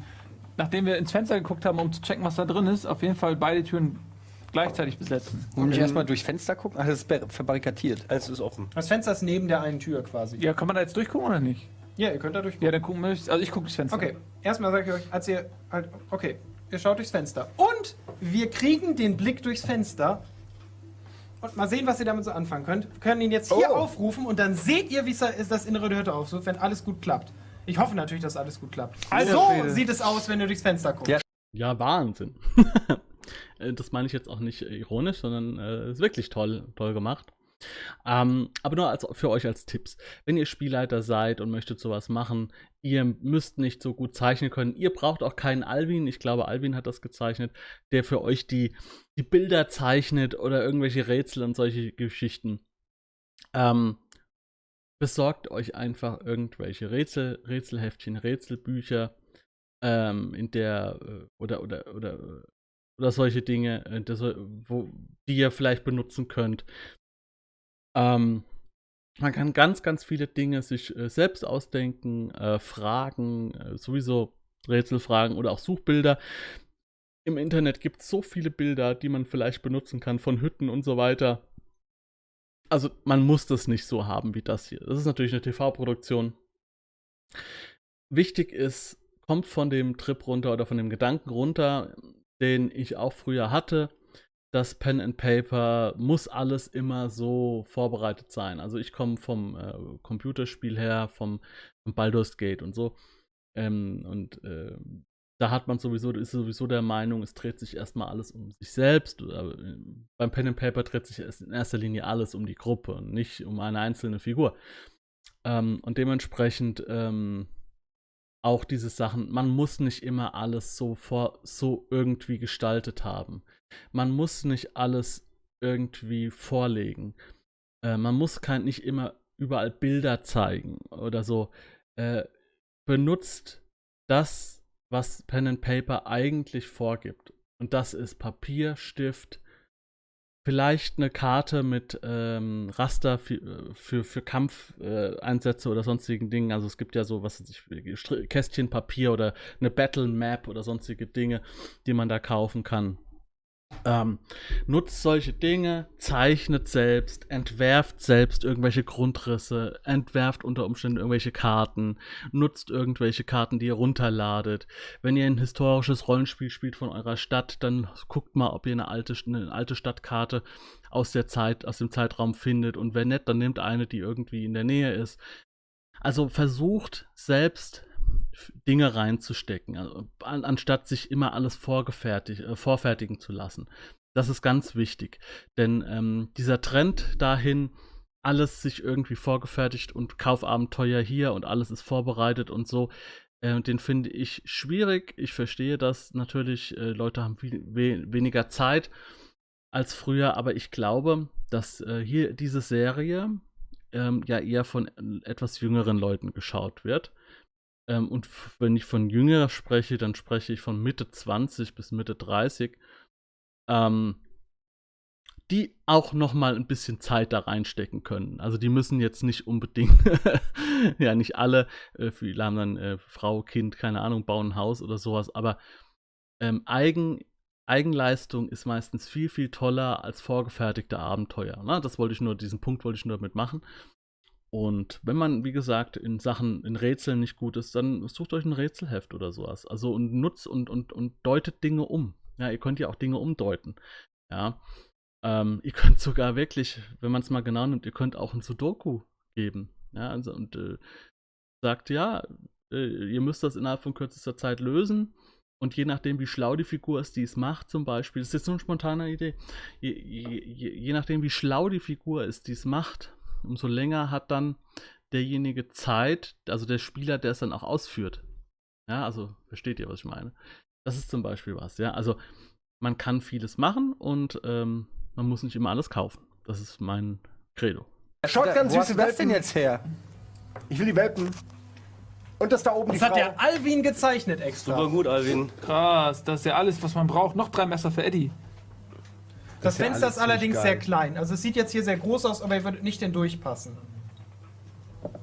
nachdem wir ins Fenster geguckt haben, um zu checken, was da drin ist, auf jeden Fall beide Türen gleichzeitig besetzen. Wollen wir erstmal durchs Fenster gucken? Ach, das ist verbarrikadiert. Eins ist offen. Das Fenster ist neben der einen Tür quasi. Ja, kann man da jetzt durchgucken oder nicht? Ja, ihr könnt da durch. Ja, dann gucken wir. Also ich gucke durchs Fenster. Okay, erstmal sage ich euch, als ihr halt, okay, ihr schaut durchs Fenster. Und wir kriegen den Blick durchs Fenster. Und mal sehen, was ihr damit so anfangen könnt. Wir können ihn jetzt hier Oh. aufrufen und dann seht ihr, wie es das Innere der Hütte aufsucht, wenn alles gut klappt. Ich hoffe natürlich, dass alles gut klappt. Alter so sieht es aus, wenn du durchs Fenster guckst. Ja. Ja, Wahnsinn. Äh, das meine ich jetzt auch nicht ironisch, sondern äh, ist wirklich toll, toll gemacht. Ähm, aber nur als, für euch als Tipps. Wenn ihr Spielleiter seid und möchtet sowas machen, ihr müsst nicht so gut zeichnen können. Ihr braucht auch keinen Alvin, ich glaube, Alvin hat das gezeichnet, der für euch die, die Bilder zeichnet oder irgendwelche Rätsel und solche Geschichten. Ähm, besorgt euch einfach irgendwelche Rätsel, Rätselheftchen, Rätselbücher, ähm, in der äh, oder oder oder oder solche Dinge, äh, das, wo, die ihr vielleicht benutzen könnt. Ähm, man kann ganz, ganz viele Dinge sich äh, selbst ausdenken, äh, Fragen, äh, sowieso Rätselfragen oder auch Suchbilder. Im Internet gibt es so viele Bilder, die man vielleicht benutzen kann, von Hütten und so weiter. Also man muss das nicht so haben wie das hier. Das ist natürlich eine TV-Produktion. Wichtig ist, kommt von dem Trip runter oder von dem Gedanken runter, den ich auch früher hatte das Pen and Paper muss alles immer so vorbereitet sein. Also ich komme vom äh, Computerspiel her, vom, vom Baldur's Gate und so. Ähm, und äh, da hat man sowieso, ist sowieso der Meinung, es dreht sich erstmal alles um sich selbst. Äh, beim Pen and Paper dreht sich in erster Linie alles um die Gruppe und nicht um eine einzelne Figur. Ähm, und dementsprechend ähm, auch diese Sachen, man muss nicht immer alles so vor, so irgendwie gestaltet haben. Man muss nicht alles irgendwie vorlegen. Äh, man muss kein, nicht immer überall Bilder zeigen oder so. Äh, benutzt das, was Pen and Paper eigentlich vorgibt. Und das ist Papier, Stift, vielleicht eine Karte mit ähm, Raster für, für, für Kampfeinsätze äh, oder sonstigen Dingen. Also es gibt ja so, was ich, Kästchen Papier oder eine Battle Map oder sonstige Dinge, die man da kaufen kann. Ähm, nutzt solche Dinge, zeichnet selbst, entwerft selbst irgendwelche Grundrisse, entwerft unter Umständen irgendwelche Karten, nutzt irgendwelche Karten, die ihr runterladet. Wenn ihr ein historisches Rollenspiel spielt von eurer Stadt, dann guckt mal, ob ihr eine alte, eine alte Stadtkarte aus der Zeit, aus dem Zeitraum findet. Und wenn nicht, dann nehmt eine, die irgendwie in der Nähe ist. Also versucht selbst Dinge reinzustecken, also, an, anstatt sich immer alles vorgefertigt, äh, vorfertigen zu lassen. Das ist ganz wichtig, denn ähm, dieser Trend dahin, alles sich irgendwie vorgefertigt und Kaufabenteuer hier und alles ist vorbereitet und so, äh, den finde ich schwierig. Ich verstehe das natürlich, äh, Leute haben viel, we weniger Zeit als früher, aber ich glaube, dass äh, hier diese Serie ähm, ja eher von etwas jüngeren Leuten geschaut wird. Ähm, und wenn ich von jünger spreche, dann spreche ich von Mitte 20 bis Mitte 30. Ähm, die auch noch mal ein bisschen Zeit da reinstecken können. Also die müssen jetzt nicht unbedingt, ja nicht alle, äh, viele haben dann äh, Frau, Kind, keine Ahnung, bauen ein Haus oder sowas, aber ähm, Eigen, Eigenleistung ist meistens viel, viel toller als vorgefertigte Abenteuer. Ne? Das wollte ich nur, diesen Punkt wollte ich nur damit machen. Und wenn man, wie gesagt, in Sachen, in Rätseln nicht gut ist, dann sucht euch ein Rätselheft oder sowas. Also und nutzt und, und, und deutet Dinge um. Ja, ihr könnt ja auch Dinge umdeuten. Ja. Ähm, ihr könnt sogar wirklich, wenn man es mal genau nimmt, ihr könnt auch ein Sudoku geben. Ja, also und äh, sagt, ja, äh, ihr müsst das innerhalb von kürzester Zeit lösen. Und je nachdem, wie schlau die Figur ist, die es macht, zum Beispiel, das ist jetzt nur eine spontane Idee, je, je, je nachdem, wie schlau die Figur ist, die es macht, umso länger hat dann derjenige Zeit, also der Spieler, der es dann auch ausführt. Ja, also versteht ihr, was ich meine? Das ist zum Beispiel was, ja. Also man kann vieles machen und ähm, man muss nicht immer alles kaufen. Das ist mein Credo. Wo hast du das denn jetzt her? Ich will die Welpen. Und das da oben Das die hat Frau. der Alvin gezeichnet extra. Super gut, Alvin. Krass, das ist ja alles, was man braucht. Noch drei Messer für Eddie. Das ist ja Fenster alles ist allerdings sehr klein. Also es sieht jetzt hier sehr groß aus, aber er würde nicht hindurchpassen.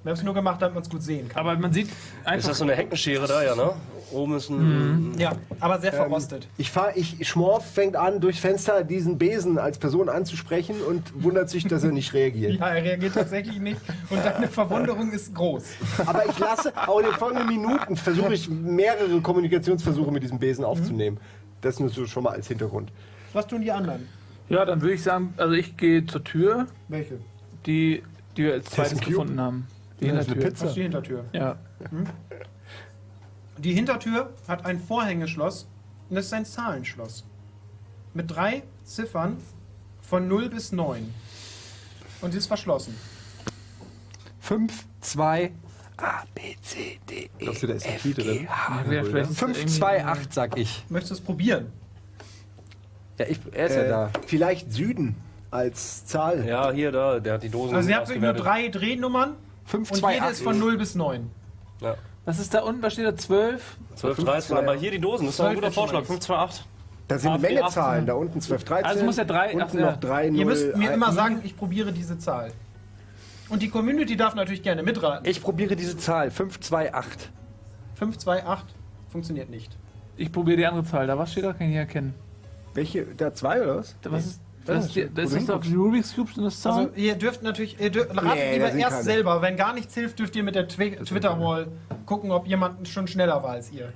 Wir haben es nur gemacht, damit man es gut sehen kann. Aber man sieht Ist einfach. das so eine Heckenschere da, ja, ne? Oben ist ein. Ja, aber sehr verrostet. Ich fahr, ich, Schmorf fängt an, durch Fenster diesen Besen als Person anzusprechen und wundert sich, dass er nicht reagiert. Ja, er reagiert tatsächlich nicht und deine Verwunderung ist groß. Aber ich lasse, auch in den folgenden Minuten versuche ich mehrere Kommunikationsversuche mit diesem Besen aufzunehmen. Das nur so schon mal als Hintergrund. Was tun die anderen? Ja, dann würde ich sagen, also ich gehe zur Tür, Welche? die, die wir als zweites gefunden haben. Die Hintertür. Das ist die Hintertür. Ja. Die Hintertür hat ein Vorhängeschloss und das ist ein Zahlenschloss. Mit drei Ziffern von 0 bis 9. Und sie ist verschlossen. 5, 2, A, B, C, D, E, F, G, drin? H. Ja, vielleicht ist 5, irgendwie- 2, 8, sag ich. Möchtest du es probieren? Ja, ich, er ist ja Äh, da. vielleicht Süden als Zahl. Ja, hier, da, der hat die Dosen Also ihr habt nur ausgewertet. drei Drehnummern 5, und 2, jede 8. ist von 0 bis 9. Ja. Was ist da unten? Was steht da? 12? 12, 5, 13, 2, aber hier die Dosen, das ist doch ein 12 guter Vorschlag. eins. 5, 2, 8. Da sind eine AfD Menge 18. Zahlen. Da unten 12, 13. Also muss ja drei- ach, Unten ja. noch 3, 0, Ihr müsst mir immer I. sagen, ich probiere diese Zahl. Und die Community darf natürlich gerne mitraten. Ich probiere diese Zahl. 5, 2, 8. 5, 2, 8 funktioniert nicht. Ich probiere die andere Zahl. Da was steht da? Kann ich nicht erkennen. Welche? Da zwei oder was? Was ist, Das das, ist das auf die Rubik's Cube sind das Zahlen? Also ihr dürft natürlich, ihr dürft, ratet Nee, lieber erst keine. selber. Wenn gar nichts hilft, dürft ihr mit der Twi Twitter-Wall gucken, ob jemand schon schneller war als ihr.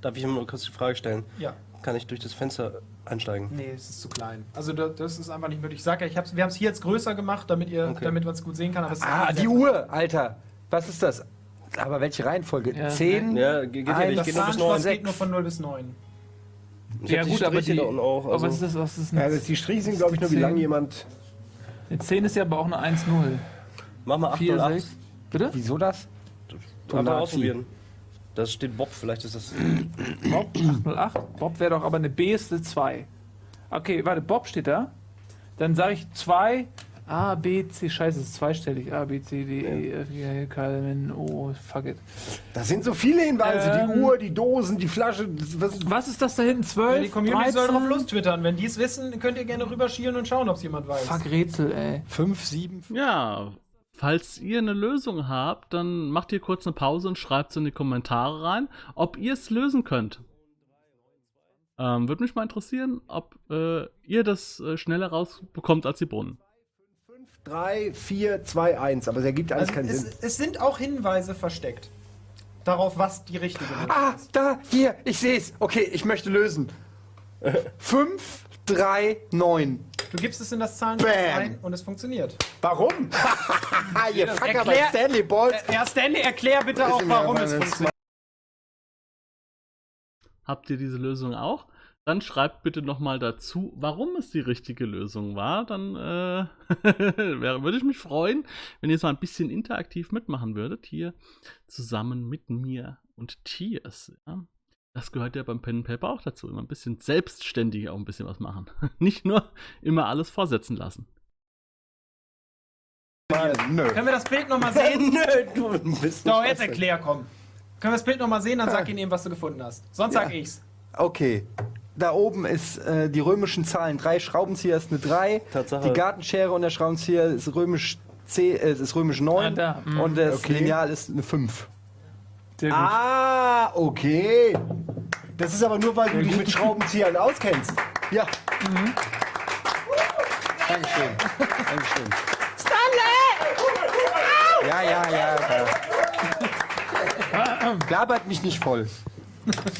Darf ich nur kurz die Frage stellen? Ja. Kann ich durch das Fenster einsteigen? Nee, es ist zu klein. Also da- das ist einfach nicht möglich. Ich sag ja, ich hab's, wir haben es hier jetzt größer gemacht, damit ihr, Okay. damit man es gut sehen kann. Aber es ist Ah, die Uhr, Alter. Was ist das? Aber welche Reihenfolge? Ja, 10? Ja, ge- geht ja nicht. Das Geht nur bis Zahnschloss 9. geht nur von 0 bis 9. Ich ja gut, aber die, da unten auch. aber was Also, ist das? Was ist Ja, das, die Striche sind, glaube ich, nur wie lange jemand. eine 10 ist ja aber auch eine 1-0. mach mal 8 4, und 8. 6. Bitte? Wieso das? Einfach Nazi. ausprobieren. Da steht Bob, vielleicht ist das. Bob 808. Bob wäre doch aber eine B ist eine 2. Okay, warte, Bob steht da. Dann sage ich 2. A, B, C, scheiße, es ist zweistellig. A, B, C, D, E, F, G, H, K, L, M, N, O, fuck it. Das sind so viele Hinweise. die Ähm. Uhr, die Dosen, die Flasche. Was, Was ist das da hinten? 12? Ja, die Community soll 13? drauf los twittern. Wenn die es wissen, könnt ihr gerne rüberschielen und schauen, ob es jemand weiß. Fuck Rätsel, ey. 5, 7. Ja, falls ihr eine Lösung habt, dann macht ihr kurz eine Pause und schreibt es in die Kommentare rein, ob ihr es lösen könnt. Ähm, Würde mich mal interessieren, ob äh, ihr das äh, schneller rausbekommt als die Brunnen. 3, 4, 2, 1. Aber es ergibt alles Also keinen es, Sinn. es sind auch Hinweise versteckt. Darauf, was die richtige Lösung Ah, ist. da, hier, ich sehe es. Okay, ich möchte lösen. 5, 3, 9. Du gibst es in das Bam. ein und es funktioniert. Warum? Ihr Fucker Erklär- bei Stanley Balls. Ja, Stanley, erklär bitte auch, warum es funktioniert. Habt ihr diese Lösung auch? Dann schreibt bitte nochmal dazu, warum es die richtige Lösung war. Dann äh, würde ich mich freuen, wenn ihr so ein bisschen interaktiv mitmachen würdet, hier zusammen mit mir und Tiers. Ja? Das gehört ja beim Pen and Paper auch dazu. Immer ein bisschen selbstständig auch ein bisschen was machen. Nicht nur immer alles vorsetzen lassen. Nö. Können wir das Bild nochmal sehen? Nö, du bist Doch, jetzt das. erklär, komm. Können wir das Bild nochmal sehen, dann sag ihnen eben, was du gefunden hast. Sonst sag Ja. ich's. Okay. Da oben ist äh, die römischen Zahlen. Drei Schraubenzieher ist eine 3. Tatsache. Die Gartenschere und der Schraubenzieher ist römisch 10, äh, ist römisch 9. Ah, da, mm. Und das Okay. Lineal ist eine 5. Sehr gut. Ah, okay. Das ist aber nur, weil du dich mit Schraubenzieher auskennst. Ja. Mhm. Dankeschön. Dankeschön. Stanley! Ja, ja, ja. ja. Labert mich nicht voll.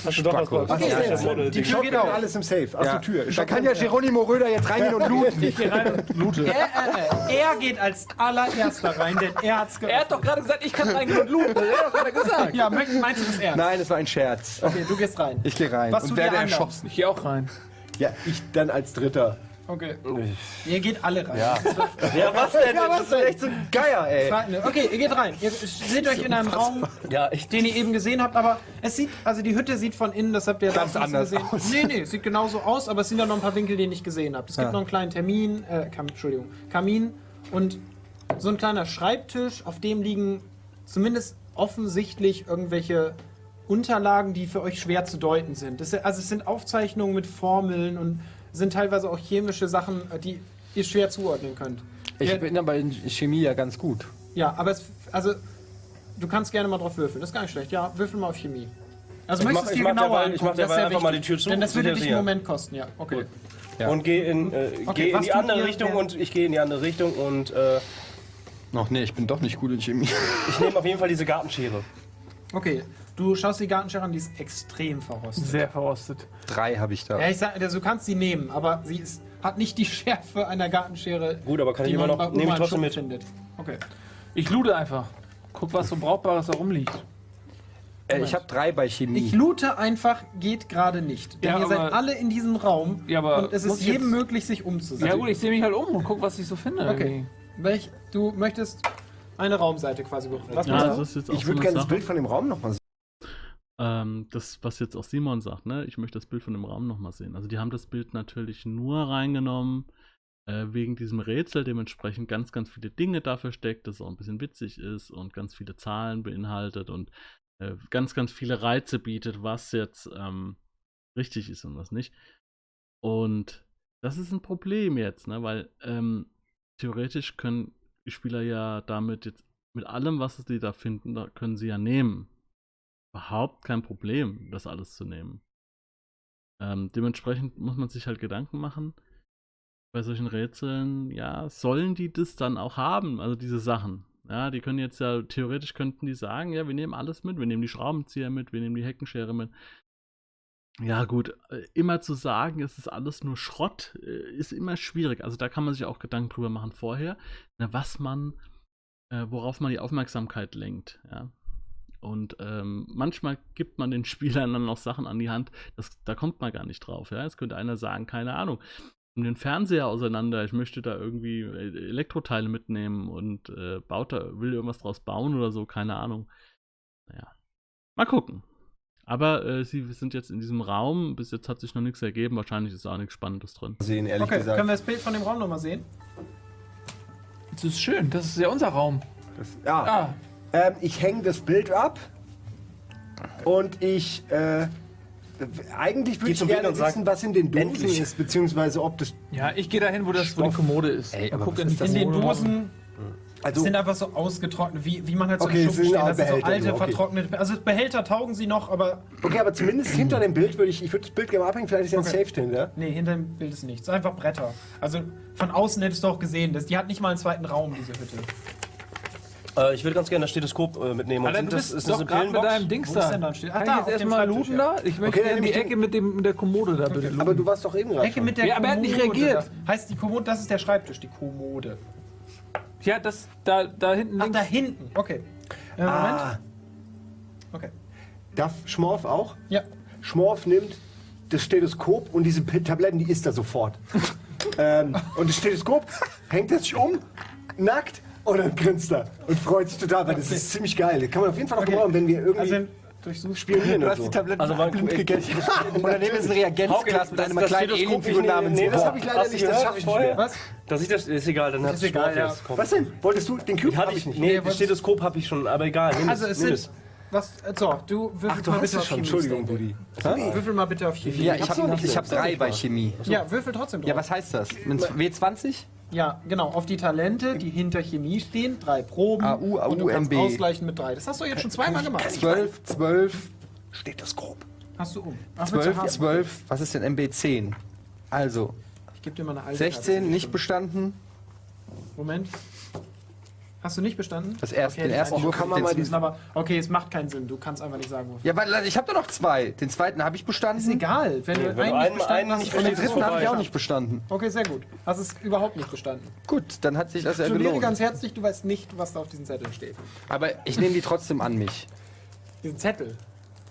Hast du doch was Okay, jetzt. was- Die. Tür geht auch. Alles im Safe. Ja. die Tür. Da kann ja Geronimo Röder jetzt reingehen und looten. Er, äh, er geht als allererster rein, denn er hat's Er geöffnet. hat doch gerade gesagt, ich kann reingehen und looten. Das hat er doch gerade gesagt. Ja, meinst du das ernst? Nein, es war ein Scherz. Okay, du gehst rein. Ich gehe rein Was und werde erschossen. Ich gehe auch rein. Ja, ich dann als Dritter. Okay. Ihr geht alle rein. Ja, was denn? Ja, was denn? Echt so ein Geier, ey. Frage- Okay, ihr geht rein. Ihr seht euch in einem Raum, Ja, ich. den ihr eben gesehen habt, aber es sieht, also die Hütte sieht von innen, das habt ihr Ganz draußen anders gesehen. aus. Nee, nee, sieht genauso aus, aber es sind ja noch ein paar Winkel, die ihr nicht gesehen habt. Es gibt Ja. noch einen kleinen Termin, äh, Kam, Entschuldigung, Kamin und so ein kleiner Schreibtisch, auf dem liegen zumindest offensichtlich irgendwelche Unterlagen, die für euch schwer zu deuten sind. Das, also es sind Aufzeichnungen mit Formeln und sind teilweise auch chemische Sachen, äh, die ihr schwer zuordnen könnt. Ich bin aber in Chemie ja ganz gut. ja, aber es, also, du kannst gerne mal drauf würfeln. Das ist gar nicht schlecht. Ja, würfel mal auf Chemie. Also Ich möchtest mach- du dir mach genauer derweil- ich angucken, mach das einfach mal wichtig. die Tür zu Denn das würde dich einen. Moment kosten, ja. Okay. Ja. Und gehe in, äh, geh in die andere Richtung und ich gehe in die andere Richtung und äh, Noch nee, ich bin doch nicht gut in Chemie. ich nehme auf jeden Fall diese Gartenschere. Okay, du schaust die Gartenschere an, die ist extrem verrostet. Sehr verrostet. Drei habe ich da. Ja, ich sag, also, du kannst sie nehmen, aber sie ist, hat nicht die Schärfe einer Gartenschere, Gut, aber kann ich die immer man noch. bei Nehme Oma ich trotzdem im mit. Findet. Okay. Ich loote einfach. Guck, was so Brauchbares da rumliegt. Äh, ich habe drei bei Chemie. Ich loote einfach, geht gerade nicht. Denn Ja, ihr seid alle in diesem Raum Ja, aber und es ist ich jedem möglich, sich umzusehen. Ja gut, ich sehe mich halt um und guck, was ich so finde. Okay. irgendwie. Welch, du möchtest eine Raumseite quasi bekommen. Was Ja, Ich würde gerne das. Bild von dem Raum nochmal sehen. Ähm, das, was jetzt auch Simon sagt, ne? Ich möchte das Bild von dem Raum nochmal sehen. Also die haben das Bild natürlich nur reingenommen, äh, wegen diesem Rätsel, dementsprechend ganz, ganz viele Dinge da versteckt, das auch ein bisschen witzig ist und ganz viele Zahlen beinhaltet und äh, ganz, ganz viele Reize bietet, was jetzt ähm, richtig ist und was nicht. Und das ist ein Problem jetzt, ne? Weil ähm, theoretisch können die Spieler ja damit jetzt mit allem, was sie da finden, da können sie ja nehmen überhaupt kein Problem, das alles zu nehmen. Ähm, dementsprechend muss man sich halt Gedanken machen, bei solchen Rätseln, ja, sollen die das dann auch haben, also diese Sachen. Ja, die können jetzt ja, theoretisch könnten die sagen, ja, wir nehmen alles mit, wir nehmen die Schraubenzieher mit, wir nehmen die Heckenschere mit. Ja, gut, äh, immer zu sagen, es ist alles nur Schrott, äh, ist immer schwierig. Also da kann man sich auch Gedanken drüber machen vorher, na, was man, äh, worauf man die Aufmerksamkeit lenkt, ja. Und ähm, manchmal gibt man den Spielern dann noch Sachen an die Hand, das, da kommt man gar nicht drauf. Ja? Jetzt könnte einer sagen, keine Ahnung, nimm den Fernseher auseinander, ich möchte da irgendwie äh, Elektroteile mitnehmen und äh, baut da, will irgendwas draus bauen oder so, keine Ahnung. Naja, mal gucken. Aber äh, sie sind jetzt in diesem Raum, bis jetzt hat sich noch nichts ergeben, wahrscheinlich ist auch nichts Spannendes drin. Sehen, ehrlich Okay, gesagt. können wir das Bild von dem Raum nochmal sehen? Das ist schön, das ist ja unser Raum. Das, ja. Ah, Ähm, ich hänge das Bild ab und ich. Äh, eigentlich würde ich gerne und sag, wissen, was in den Dosen endlich. ist, beziehungsweise ob das. ja, ich gehe dahin, wo, das, wo die. Kommode ist. Ey, Und aber guck in In den. Dosen Also, sind einfach so ausgetrocknet, wie, wie man halt so Okay, sind stehen. Das sind so Behälter, alte, okay. vertrocknete. Also Behälter taugen sie noch, aber okay, aber zumindest hinter dem Bild würde ich. Ich würde das Bild gerne mal abhängen, vielleicht ist ja ein Okay. Safe hinter. nee, hinter dem Bild ist nichts. Einfach Bretter. Also von außen hättest du auch gesehen, dass die hat nicht mal einen zweiten Raum, diese Hütte. Äh, ich würde ganz gerne das Stethoskop äh, mitnehmen. Alter, sind du das, bist ist doch das gerade mit deinem Dings da. Ach, Kann da, ich jetzt erstmal looten ja. da? Ich möchte gerne die Ecke mit, dem, mit der Kommode da bitte looten. Aber du warst doch eben gerade. Ecke mit der Ja, aber er hat nicht Kommode. reagiert. Da. Heißt die Kommode, das ist der Schreibtisch, die Kommode. Ja, das, da, da hinten Ach, links. da hinten. Okay. Äh, Moment. Ah, Okay. darf Schmorf auch? Ja. Schmorf nimmt das Stethoskop und diese Tabletten, die isst er sofort. ähm, und das Stethoskop hängt er sich um, nackt, und dann grinst er und freut sich total, weil das ist ziemlich geil. Das kann man auf jeden Fall noch Okay. gebrauchen, wenn wir irgendwie Also durchsuchst spionieren Du hast die so. Tabletten Also, blind gegessen. Und daneben ist ein Reagenzglas mit das- einem kleinen Alienfigur namens nee, das hab ich leider Hast du nicht, das gehört schaff ich nicht vorher? Was? Dass ich das ist egal, dann Ist egal, ja. Was denn? Wolltest du den Cube? Hatte Hab ich nicht. Nee, das Stethoskop habe ich schon, aber egal. Nimm Also es, sind. Was? So, du würfel Ach, du mal hast bitte es auf schon. Chemie. Entschuldigung. Buddy. Würfel mal bitte auf Chemie. Ja, ich habe hab drei bei Chemie. Ja, würfel trotzdem drauf. Ja, was heißt das? Mit W20? Ja, genau. Auf die Talente, die hinter Chemie stehen, drei Proben. AU, AU, und du kannst MB. ausgleichen mit drei. Das hast du jetzt schon zweimal gemacht. 12, 12, Stethoskop. Hast du um. Ach, willst du 12, haben? 12. Was ist denn MB10? Also, Ich gebe dir mal eine alte 16 Karte. nicht bestanden. Moment. Hast du nicht bestanden? Das erste- den die ersten kann Wurf kann man den mal diesen, aber okay, es macht keinen Sinn. Du kannst einfach nicht sagen, wofür. Ja, weil ich habe doch noch zwei. Den zweiten habe ich bestanden. Ist egal. Wenn du wenn du einen nicht einen- bestanden einen hast, Und den dritten habe ich auch nicht bestanden. Okay, sehr gut. Hast es überhaupt nicht bestanden. Gut, dann hat sich das ja Gratuliere gelohnt. ganz herzlich, du weißt nicht, was da auf diesen Zetteln steht. Aber ich nehme die trotzdem an mich. Diesen Zettel.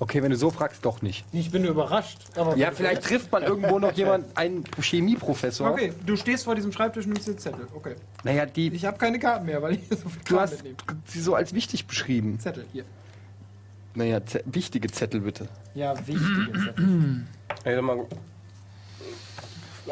Okay, wenn du so fragst, doch nicht. Ich bin überrascht. Aber Ja, vielleicht trifft man irgendwo noch jemand, einen Chemieprofessor. Okay, du stehst vor diesem Schreibtisch und nimmst den Zettel. Okay. Naja, die, Ich habe keine Karten mehr, weil ich so viel du Kram hast mitnehme. sie so als wichtig beschrieben. Zettel, hier. Naja, Z wichtige Zettel bitte. Ja, wichtige Zettel. Ey, dann mal.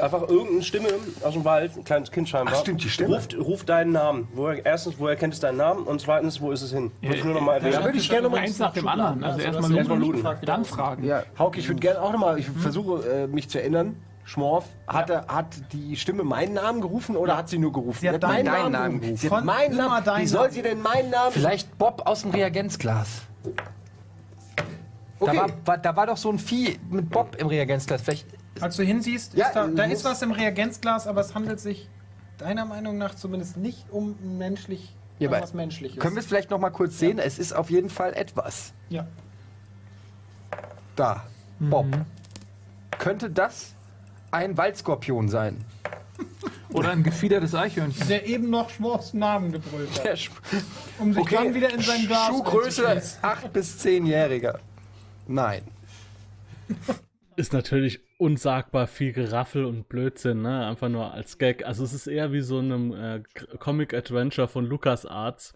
Einfach irgendeine Stimme aus dem Wald, ein kleines Kind scheinbar. Ach, stimmt, die Stimme. Ruft, ruft deinen Namen. Woher, erstens, woher kennt es deinen Namen? Und zweitens, wo ist es hin? Muss ich nur noch mal Ja, erwähnen. würde ich gerne noch mal Eins nach dem anderen. Also ja, erstmal du gefragt wird, dann fragen. Ja, Hauke, ich würde gerne auch nochmal, ich versuche äh, mich zu erinnern. Schmorf, hat, er, hat die Stimme meinen Namen gerufen oder hat sie nur gerufen? Sie hat meinen deinen Namen gerufen. Sie hat meinen Namen. Wie soll Namen. sie denn meinen Namen? vielleicht Bob aus dem Reagenzglas. Okay. Da, war, war, da war doch so ein Vieh mit Bob im Reagenzglas. Vielleicht Als du hinsiehst, Ja, ist da, da ist was im Reagenzglas, aber es handelt sich deiner Meinung nach zumindest nicht um menschlich, Ja, was Menschliches. können wir es vielleicht noch mal kurz sehen. Es ist auf jeden Fall etwas. ja. Da. Bob. Könnte das ein Waldskorpion sein? Oder ein gefiedertes Eichhörnchen. Der eben noch Schmorfs Namen gebrüllt hat, Der Sch um sich dann wieder in sein Glas Schuhgröße einzuschließen. 8 bis 10-Jähriger. Nein. Ist natürlich unsagbar viel Geraffel und Blödsinn, ne? Einfach nur als Gag. Also es ist eher wie so einem äh, Comic-Adventure von LucasArts.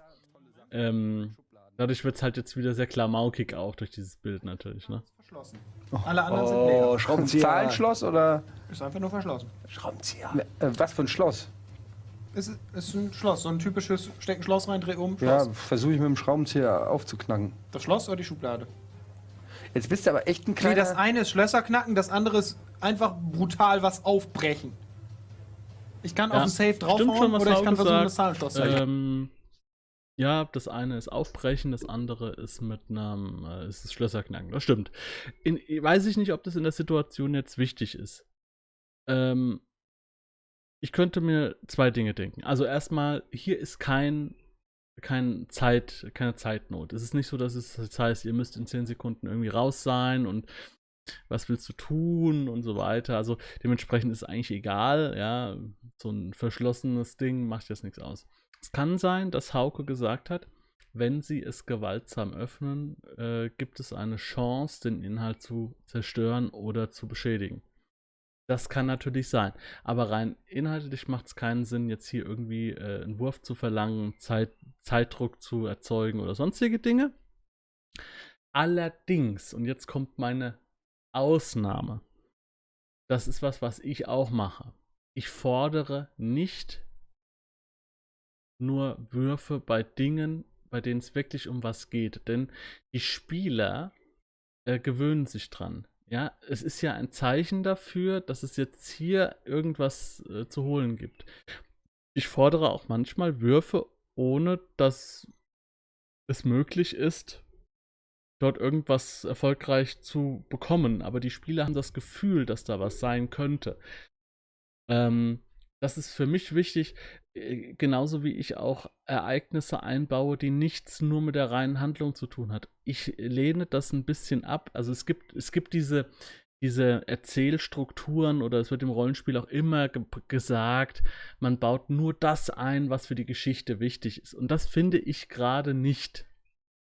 Ähm, dadurch wird es halt jetzt wieder sehr klamaukig auch durch dieses Bild natürlich, ne? Verschlossen. Alle anderen sind leer. Oh, Ein Schraubenzieher. Zahlenschloss oder Ist einfach nur verschlossen. Schraubenzieher. äh, was für ein Schloss? Es ist, ist ein Schloss, so ein typisches Stecken Schloss rein, dreh um, Ja, Schloss. versuche ich mit dem Schraubenzieher aufzuknacken. Das Schloss oder die Schublade? Jetzt bist du aber echt ein Nee, kleiner... das eine ist Schlösser knacken, das andere ist einfach brutal was aufbrechen. Ich kann Ja, auf den Safe schon, draufhauen was oder ich kann versuchen, das Zahlenschloss zu. Ähm, ja, das eine ist Aufbrechen, das andere ist mit einem, äh, ist das Schlösserknacken. Das stimmt. In, weiß ich nicht, ob das in der Situation jetzt wichtig ist. Ähm, ich könnte mir zwei Dinge denken. Also erstmal, hier ist kein, kein Zeit, keine Zeitnot. Es ist nicht so, dass es das heißt, ihr müsst in 10 Sekunden irgendwie raus sein und was willst du tun und so weiter. Also dementsprechend ist es eigentlich egal, ja, so ein verschlossenes Ding macht jetzt nichts aus. Es kann sein, dass Hauke gesagt hat, wenn sie es gewaltsam öffnen, äh, gibt es eine Chance, den Inhalt zu zerstören oder zu beschädigen. Das kann natürlich sein. Aber rein inhaltlich macht es keinen Sinn, jetzt hier irgendwie äh, einen Wurf zu verlangen, Zeit, Zeitdruck zu erzeugen oder sonstige Dinge. Allerdings, und jetzt kommt meine Ausnahme. Das ist was, was ich auch mache. Ich fordere nicht nur Würfe bei Dingen, bei denen es wirklich um was geht. Denn die Spieler äh, gewöhnen sich dran. Ja, es ist ja ein Zeichen dafür, dass es jetzt hier irgendwas äh, zu holen gibt. Ich fordere auch manchmal Würfe, ohne dass es möglich ist, dort irgendwas erfolgreich zu bekommen. Aber die Spieler haben das Gefühl, dass da was sein könnte. Ähm, das ist für mich wichtig, genauso wie ich auch Ereignisse einbaue, die nichts nur mit der reinen Handlung zu tun hat. Ich lehne das ein bisschen ab. Also es gibt, es gibt diese, diese Erzählstrukturen oder es wird im Rollenspiel auch immer ge gesagt, man baut nur das ein, was für die Geschichte wichtig ist. Und das finde ich gerade nicht.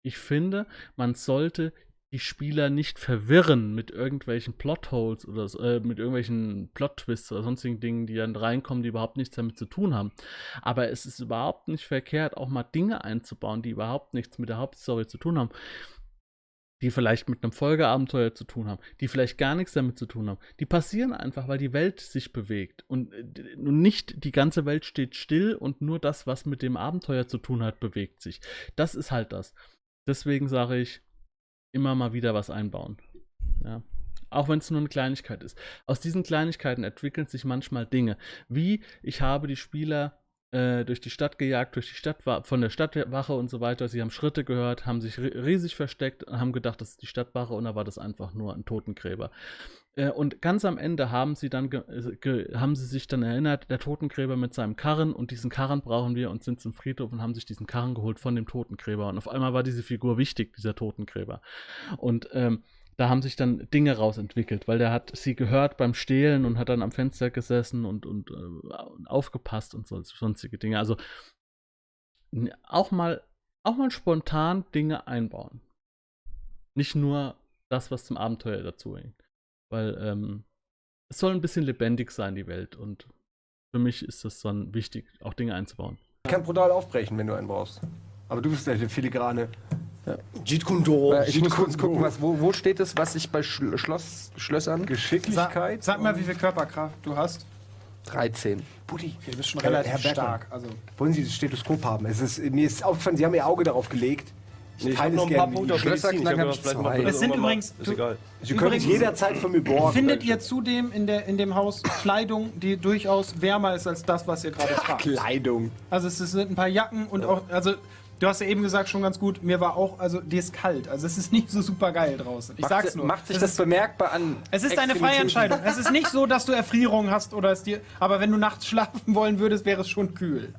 Ich finde, man sollte die Spieler nicht verwirren mit irgendwelchen Plotholes oder äh, mit irgendwelchen Plot-Twists oder sonstigen Dingen, die dann reinkommen, die überhaupt nichts damit zu tun haben. Aber es ist überhaupt nicht verkehrt, auch mal Dinge einzubauen, die überhaupt nichts mit der Hauptstory zu tun haben. Die vielleicht mit einem Folgeabenteuer zu tun haben, die vielleicht gar nichts damit zu tun haben. Die passieren einfach, weil die Welt sich bewegt. Und äh, nicht die ganze Welt steht still und nur das, was mit dem Abenteuer zu tun hat, bewegt sich. Das ist halt das. Deswegen sage ich, immer mal wieder was einbauen. Ja. Auch wenn es nur eine Kleinigkeit ist. Aus diesen Kleinigkeiten entwickeln sich manchmal Dinge. Wie ich habe die Spieler äh, durch die Stadt gejagt, durch die Stadt von der Stadtwache und so weiter. Sie haben Schritte gehört, haben sich riesig versteckt und haben gedacht, das ist die Stadtwache und da war das einfach nur ein Totengräber. Äh, und ganz am Ende haben sie dann haben sie sich dann erinnert, der Totengräber mit seinem Karren und diesen Karren brauchen wir und sind zum Friedhof und haben sich diesen Karren geholt von dem Totengräber. Und auf einmal war diese Figur wichtig, dieser Totengräber. Und ähm, da haben sich dann Dinge rausentwickelt, weil der hat sie gehört beim Stehlen und hat dann am Fenster gesessen und, und, äh, aufgepasst und so, sonstige Dinge. Also auch mal, auch mal spontan Dinge einbauen. Nicht nur das, was zum Abenteuer dazu hängt. Weil ähm, es soll ein bisschen lebendig sein, die Welt. Und für mich ist das dann wichtig, auch Dinge einzubauen. Ich kann brutal aufbrechen, wenn du einen brauchst. Aber du bist der Filigrane. Ja. Jeet Kune Do. Äh, ich Jeet muss kurz gucken, was, wo, wo steht es, was ich bei Schl Schloss, Schlössern? Sag, Geschicklichkeit. sag mal, wie viel Körperkraft du hast. 13. Buddy. Du bist schon relativ Herr stark. Also, Wollen Sie das Stethoskop haben? Es ist, mir ist aufgefallen, Sie haben Ihr Auge darauf gelegt. Ich Ich habe teile es ein paar gerne Punkte. Ich Schlösserknacker gedacht, vielleicht zwei. macht man das Es sind übrigens- Ist egal. Sie können es Übrigens- jederzeit von mir borgen. findet ihr zudem in, der, in dem Haus Kleidung, die durchaus wärmer ist als das, was ihr gerade tragt? Kleidung. Also es sind ein paar Jacken und auch, also du hast ja eben gesagt schon ganz gut, mir war auch, also dir ist kalt. Also es ist nicht so super geil draußen. Ich Macht, sag's nur. Macht sich es das ist, bemerkbar an. es ist deine freie? Entscheidung. Es ist nicht so, dass du Erfrierungen hast oder es dir, aber wenn du nachts schlafen wollen würdest, wäre es schon kühl.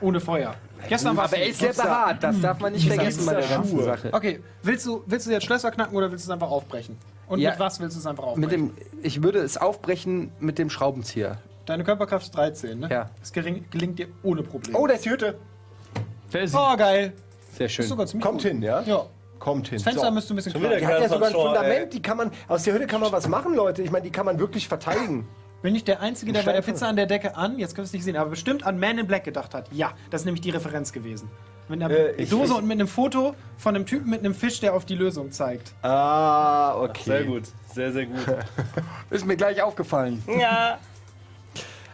Ohne Feuer. Gestern war Aber er ist sehr behaart, das darf man nicht vergessen bei der ganzen Schuhe. Sache. Okay, willst du, willst du jetzt Schlösser knacken oder willst du es einfach aufbrechen? Und Ja. mit was willst du es einfach aufbrechen? Mit dem, ich würde es aufbrechen mit dem Schraubenzieher. Deine Körperkraft ist 13, ne? Ja. Es gering, gelingt dir ohne Probleme. Oh, da ist die Hütte. Wer ist sie? Oh, geil. Sehr schön. Ist sogar ziemlich Kommt gut. hin, ja? Ja. Kommt hin. Das Fenster So. müsste ein bisschen Schon wieder Die hat ja sogar ein Fundament, ey. die kann man, aus der Hütte kann man was machen, Leute. Ich meine, die kann man wirklich verteidigen. Bin ich der Einzige, der bei der Pizza an der Decke an, jetzt können wir es nicht sehen, aber bestimmt an Man in Black gedacht hat? Ja, das ist nämlich die Referenz gewesen. Mit einer Äh, ich- Dose ich- und mit einem Foto von einem Typen mit einem Fisch, der auf die Lösung zeigt. Ah, okay. Sehr gut, sehr, sehr gut. Ist mir gleich aufgefallen. ja.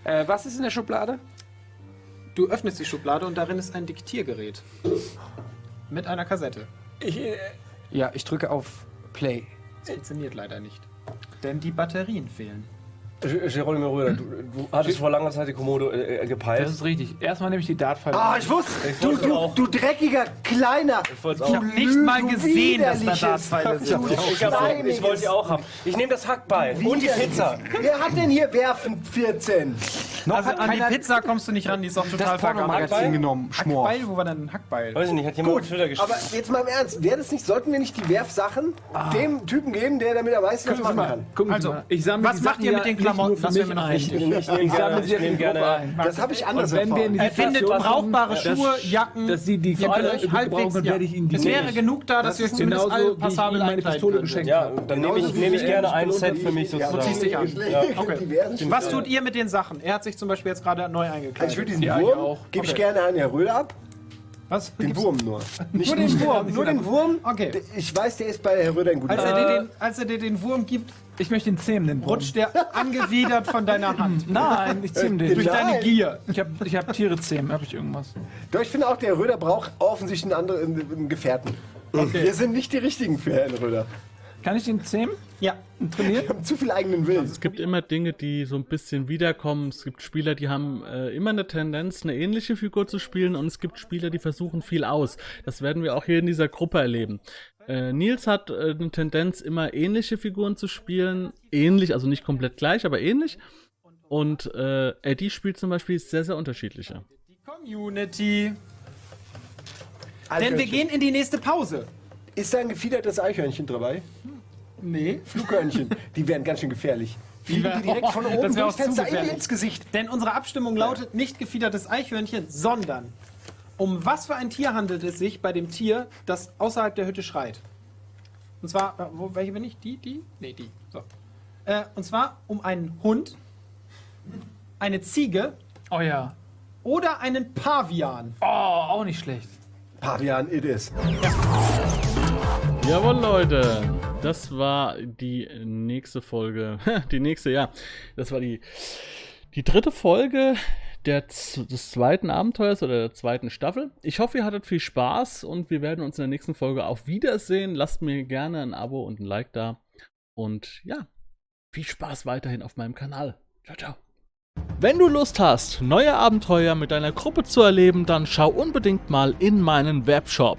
Äh, was ist in der Schublade? Du öffnest die Schublade und darin ist ein Diktiergerät. Mit einer Kassette. Ich, äh, ja, ich drücke auf Play. Das funktioniert leider nicht. Denn die Batterien fehlen. Geronimo Röder, du, du hattest vor langer Zeit die Komodo äh, äh, gepeilt. Das ist richtig. Erstmal nehme ich die Dartpfeile. Ah, ich wusste. Ich Du, du, auch. du dreckiger, kleiner. Ich wollte auch. nicht mal gesehen, dass da Dartpfeile sind. Ich, hab, ich wollte die auch haben. Ich nehme das Hackbeil und die Pizza. Wer hat denn hier Werfen 14? Noch Also an die Pizza kommst du nicht ran, die ist auch total vergammelt. Genommen. Schmor. Hackbeil, wo war denn ein Hackbeil? Weiß ich nicht, hat jemand Gut, Twitter geschrieben. aber jetzt mal im Ernst, wäre das nicht, sollten wir nicht die Werfsachen dem Typen geben, der damit am meisten was machen kann? Gucken Sie Also, mal. Ich sammle was die macht ihr mit den Klamotten? Das mich wir noch ein. ich, sammle sie in die gerne ein. Das habe ich anders erfahren. die Erfindet Situation brauchbare Schuhe, Jacken. dass sie die halbwegs, können, ja. werde ich ihnen die Es wäre genug da, dass wir zumindest genauso, alle passabel Ihnen meine Pistole geschenkt Ja, dann nehme ich, gerne ein Set für mich Du ziehst sozusagen. dich an. Was tut ihr mit den Sachen? Er hat sich zum Beispiel jetzt gerade neu Also ich würde diesen ich Wurm, auch. gebe ich Okay. gerne an Herr Röder ab. Was? Den Gibt's- Wurm nur. Nicht Nur den Wurm? Nur den Wurm. Okay. Ich weiß, der ist bei Herr Röder ein guter Als er, dir den, als er dir den Wurm gibt, Ich möchte den zähmen, den Wurm. rutscht der angewidert von deiner Hand. Nein, ich zähme den. Durch deine Nein. Gier. Ich habe ich hab Tiere zähmen, habe ich irgendwas. Doch, ich finde auch, der Herr Röder braucht offensichtlich einen anderen einen Gefährten. Wir sind nicht die richtigen für Herrn Röder. Kann ich den zähmen Ja. und trainieren? Wir haben zu viel eigenen Willen. Es gibt immer Dinge, die so ein bisschen wiederkommen. Es gibt Spieler, die haben äh, immer eine Tendenz, eine ähnliche Figur zu spielen und es gibt Spieler, die versuchen viel aus. Das werden wir auch hier in dieser Gruppe erleben. Äh, Nils hat äh, eine Tendenz, immer ähnliche Figuren zu spielen. Ähnlich, also nicht komplett gleich, aber ähnlich. Und äh, Eddie spielt zum Beispiel sehr, sehr unterschiedliche. Die Community. Denn wir gehen in die nächste Pause. Ist da ein gefiedertes Eichhörnchen dabei? Nee. Flughörnchen. die wären ganz schön gefährlich. Fliegen die direkt von oben Das durchs Fenster in ins Gesicht. Denn unsere Abstimmung lautet nicht gefiedertes Eichhörnchen, sondern um was für ein Tier handelt es sich bei dem Tier, das außerhalb der Hütte schreit? Und zwar, äh, wo, welche bin ich? Die, die? Nee, die. So. Äh, und zwar um einen Hund, eine Ziege Oh ja. oder einen Pavian. Oh, auch nicht schlecht. Pavian, it is. Jawohl, Leute. Das war die nächste Folge. Die nächste, ja. Das war die, die dritte Folge der, des zweiten Abenteuers oder der zweiten Staffel. Ich hoffe, ihr hattet viel Spaß und wir werden uns in der nächsten Folge auf Wiedersehen. Lasst mir gerne ein Abo und ein Like da. Und ja, viel Spaß weiterhin auf meinem Kanal. Ciao, ciao. Wenn du Lust hast, neue Abenteuer mit deiner Gruppe zu erleben, dann schau unbedingt mal in meinen Webshop